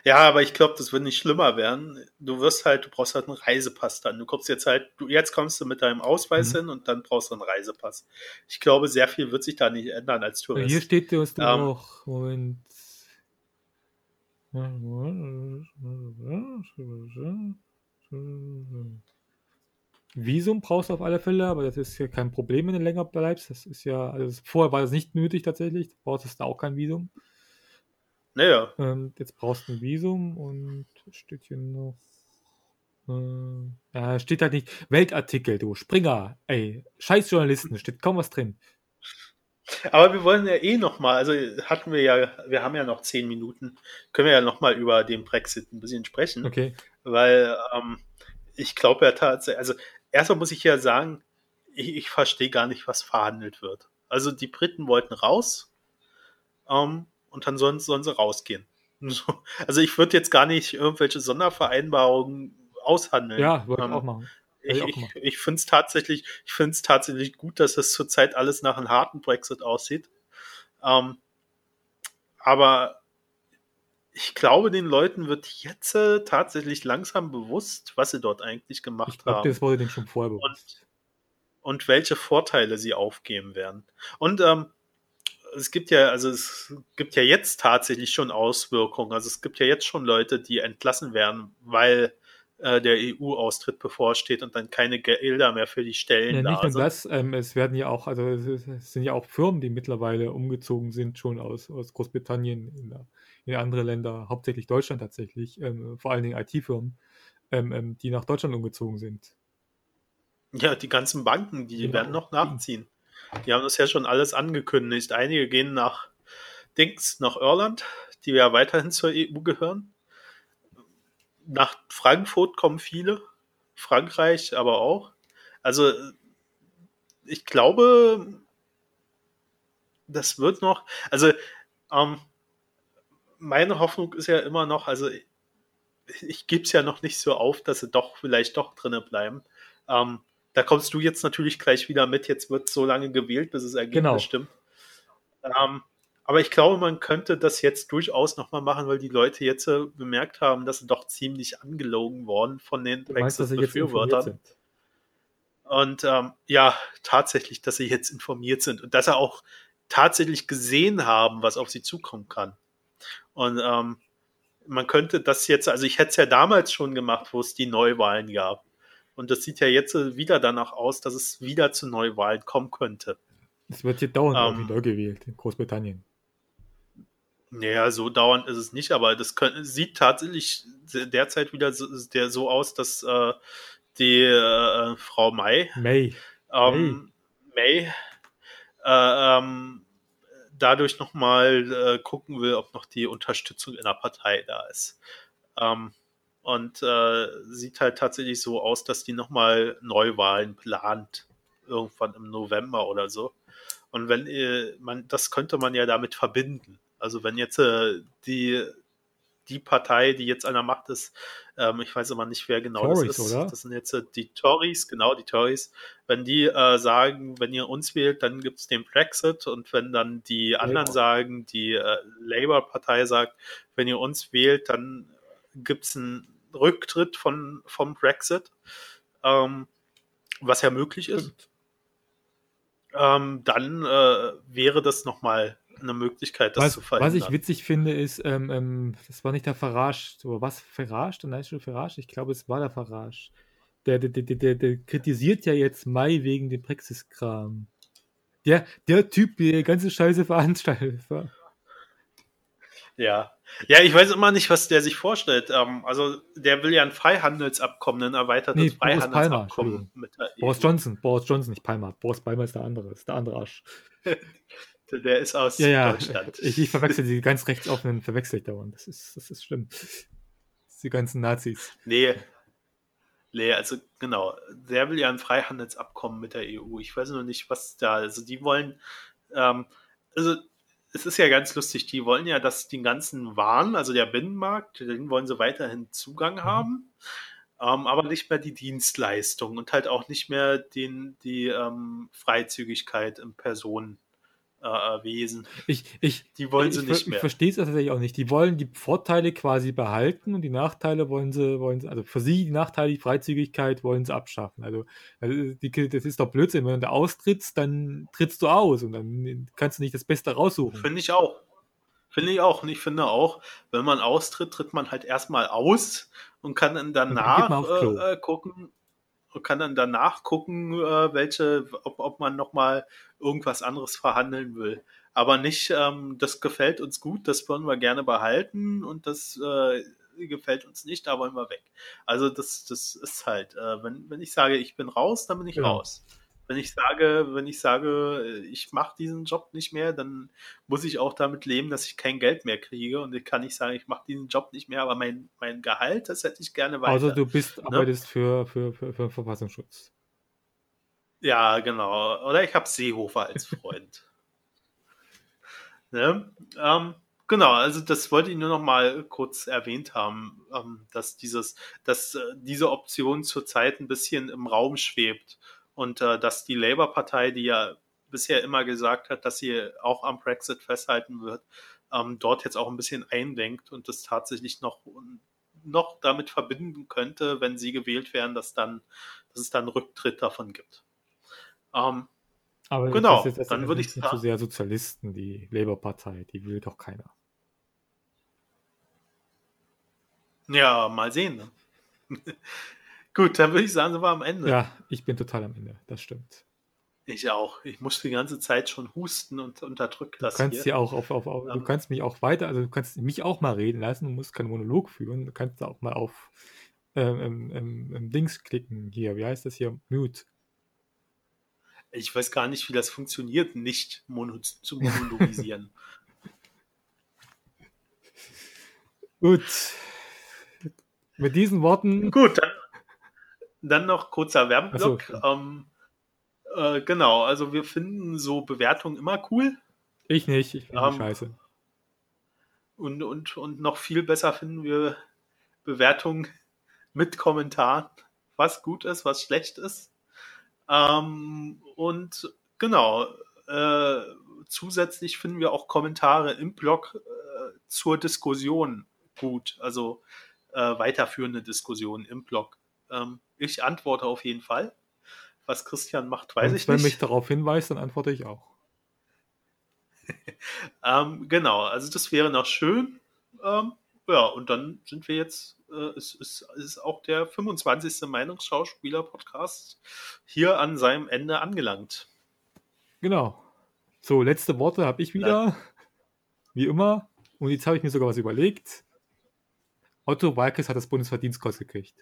Ja, aber ich glaube, das wird nicht schlimmer werden. Du wirst halt, du brauchst halt einen Reisepass dann. Du kommst jetzt halt, du, jetzt kommst du mit deinem Ausweis mhm. hin und dann brauchst du einen Reisepass. Ich glaube, sehr viel wird sich da nicht ändern als Tourist. Hier steht du hast ähm, auch, Moment, Visum brauchst du auf alle Fälle, aber das ist ja kein Problem, wenn du länger bleibst. Das ist ja, also vorher war das nicht nötig tatsächlich. Du brauchst da auch kein Visum. Naja. Ähm, jetzt brauchst du ein Visum und steht hier noch. Äh, ja, steht halt nicht Weltartikel, du Springer, ey, scheiß Journalisten, steht kaum was drin. Aber wir wollen ja eh nochmal, also hatten wir ja, wir haben ja noch zehn Minuten, können wir ja nochmal über den Brexit ein bisschen sprechen. Okay. Weil ähm, ich glaube ja tatsächlich, also erstmal muss ich ja sagen, ich, ich verstehe gar nicht, was verhandelt wird. Also die Briten wollten raus ähm, und dann sollen, sollen sie rausgehen. [LAUGHS] Also ich würde jetzt gar nicht irgendwelche Sondervereinbarungen aushandeln. Ja, würde ähm, ich auch machen. Ich, ich, ich finde es tatsächlich, ich finde es tatsächlich gut, dass es zurzeit alles nach einem harten Brexit aussieht. Ähm, aber ich glaube, den Leuten wird jetzt äh, tatsächlich langsam bewusst, was sie dort eigentlich gemacht ich glaub, haben. Das wurde denen schon vorher bewusst. Und, und, welche Vorteile sie aufgeben werden. Und ähm, es gibt ja, also es gibt ja jetzt tatsächlich schon Auswirkungen. Also es gibt ja jetzt schon Leute, die entlassen werden, weil äh, der EU-Austritt bevorsteht und dann keine Gelder mehr für die Stellen ja, da nicht nur sind. das, ähm, es werden ja auch, also es, sind ja auch Firmen, die mittlerweile umgezogen sind, schon aus, aus Großbritannien in, in andere Länder, hauptsächlich Deutschland tatsächlich, ähm, vor allen Dingen IT-Firmen, ähm, ähm, die nach Deutschland umgezogen sind. Ja, die ganzen Banken, die genau. werden noch nachziehen. Die haben das ja schon alles angekündigt. Einige gehen nach Dings, nach Irland, die ja weiterhin zur EU gehören nach Frankfurt kommen viele, Frankreich aber auch. Also ich glaube, das wird noch, also ähm, meine Hoffnung ist ja immer noch, also ich, ich gebe es ja noch nicht so auf, dass sie doch vielleicht doch drinnen bleiben. Ähm, da kommst du jetzt natürlich gleich wieder mit. Jetzt wird so lange gewählt, bis das Ergebnis genau. stimmt. Ähm, aber ich glaube, man könnte das jetzt durchaus nochmal machen, weil die Leute jetzt äh, bemerkt haben, dass sie doch ziemlich angelogen worden von den Brexit-Befürwortern. Und ähm, ja, tatsächlich, dass sie jetzt informiert sind und dass sie auch tatsächlich gesehen haben, was auf sie zukommen kann. Und ähm, man könnte das jetzt, also ich hätte es ja damals schon gemacht, wo es die Neuwahlen gab. Und das sieht ja jetzt wieder danach aus, dass es wieder zu Neuwahlen kommen könnte. Es wird hier dauernd ähm, neu gewählt in Großbritannien. Naja, so dauernd ist es nicht, aber das können, sieht tatsächlich derzeit wieder so, der so aus, dass äh, die äh, Frau May, May, ähm, May, äh, ähm, dadurch nochmal äh, gucken will, ob noch die Unterstützung in der Partei da ist. Ähm, und äh, sieht halt tatsächlich so aus, dass die nochmal Neuwahlen plant, irgendwann im November oder so. Und wenn äh, man, das könnte man ja damit verbinden. Also wenn jetzt äh, die, die Partei, die jetzt an der Macht ist, ähm, ich weiß aber nicht, wer genau Tories, das ist. oder? Das sind jetzt äh, die Tories, genau, die Tories. Wenn die äh, sagen, wenn ihr uns wählt, dann gibt es den Brexit und wenn dann die anderen sagen, die äh, Labour-Partei sagt, wenn ihr uns wählt, dann gibt es einen Rücktritt von, vom Brexit, ähm, was ja möglich ist. Ähm, dann äh, wäre das nochmal eine Möglichkeit, das Was, zu was verhindern. ich witzig finde, ist, ähm, ähm, das war nicht der Farage, so, was Farage, der Nigel Farage? Ich glaube, es war der Farage. Der, der, der, der, der kritisiert ja jetzt Mai wegen dem Brexit-Kram. Der, der Typ, der ganze Scheiße veranstaltet. Ja. Ja, ich weiß immer nicht, was der sich vorstellt. Ähm, also, der will ja ein Freihandelsabkommen, ein erweitertes Nee, Boris Palmer, Freihandelsabkommen der Boris EU. Johnson, Boris Johnson, nicht Palmer. Boris Palmer ist der andere, ist der andere Arsch. [LAUGHS] Der ist aus Ja, ja, Deutschland. ich, ich verwechsel die ganz rechtsoffenen, verwechsel ich dauernd. Das ist, das ist schlimm. Die ganzen Nazis. Nee. Nee, also genau. Der will ja ein Freihandelsabkommen mit der EU. Ich weiß nur nicht, was da. Also die wollen, ähm, also es ist ja ganz lustig, die wollen ja, dass die ganzen Waren, also der Binnenmarkt, den wollen sie weiterhin Zugang haben, ähm, aber nicht mehr die Dienstleistung und halt auch nicht mehr den, die ähm, Freizügigkeit im Personenwesen. Äh, Wesen. Ich, ich, Die wollen ich, sie ich, nicht Ich mehr. verstehe es tatsächlich auch nicht. Die wollen die Vorteile quasi behalten und die Nachteile wollen sie, wollen sie, also für sie die Nachteile, die Freizügigkeit wollen sie abschaffen. Also, also die, das ist doch Blödsinn. Wenn du austrittst, dann trittst du aus und dann kannst du nicht das Beste raussuchen. Finde ich auch. Finde ich auch. Und ich finde auch, wenn man austritt, tritt man halt erstmal aus und kann dann dann danach Klo. äh, äh, gucken kann dann danach gucken, äh, welche, ob, ob man nochmal irgendwas anderes verhandeln will. Aber nicht, ähm, das gefällt uns gut, das wollen wir gerne behalten und das äh, gefällt uns nicht, da wollen wir weg. Also das, das ist halt, äh, wenn, wenn ich sage, ich bin raus, dann bin ich Genau. raus. Wenn ich sage, wenn ich sage, äh, ich mache diesen Job nicht mehr, dann muss ich auch damit leben, dass ich kein Geld mehr kriege und ich kann nicht sagen, ich mache diesen Job nicht mehr, aber mein, mein Gehalt, das hätte ich gerne weiter. Außer du bist, Ne? arbeitest für, für, für, für Verfassungsschutz. Ja, genau. Oder ich habe Seehofer als Freund. [LAUGHS] ne? ähm, genau, also das wollte ich nur noch mal kurz erwähnt haben, ähm, dass dieses, dass äh, diese Option zurzeit ein bisschen im Raum schwebt und äh, dass die Labour-Partei, die ja bisher immer gesagt hat, dass sie auch am Brexit festhalten wird, ähm, dort jetzt auch ein bisschen eindenkt und das tatsächlich noch noch damit verbinden könnte, wenn sie gewählt werden, dass dann, dass es dann einen Rücktritt davon gibt. Ähm, Aber Genau, das, ist- das dann sind würde ich nicht zu sagen- sehr Sozialisten, die Labour-Partei, die will doch keiner. ja, mal sehen. Ne? [LAUGHS] Gut, dann würde ich sagen, sind wir am Ende. Ja, ich bin total am Ende, das stimmt. Ich auch. Ich muss die ganze Zeit schon husten und unterdrückt Du das kannst hier. auch auf, auf, auf du Ähm. kannst mich auch weiter, also du kannst mich auch mal reden lassen, du musst keinen Monolog führen, du kannst da auch mal auf ähm, ähm, ähm, Dings klicken hier, wie heißt das hier? Mute. Ich weiß gar nicht, wie das funktioniert, nicht mono zu monologisieren. [LAUGHS] [LAUGHS] Gut. Mit diesen Worten, Gut, dann, dann noch kurzer Werbeblock. So. Ähm, äh, genau, also wir finden so Bewertungen immer cool. ich nicht, ich finde Ähm, scheiße. Und, und, und noch viel besser finden wir Bewertungen [LAUGHS] mit Kommentaren, was gut ist, was schlecht ist. Ähm, und genau, äh, zusätzlich finden wir auch Kommentare im Blog äh, zur Diskussion gut, also äh, weiterführende Diskussionen im Blog. Ähm, ich antworte auf jeden Fall. Was Christian macht, weiß Wenn ich Sven nicht. mich darauf hinweist, dann antworte ich auch. [LAUGHS] Ähm, genau, also das wäre noch schön. Ähm, ja, und dann sind wir jetzt, äh, es ist, es ist auch der 25. Meinungsschauspieler-Podcast hier an seinem Ende angelangt. Genau. So, letzte Worte habe ich wieder. Wie immer. Und jetzt habe ich mir sogar was überlegt. Otto Walkes hat das Bundesverdienstkreuz gekriegt.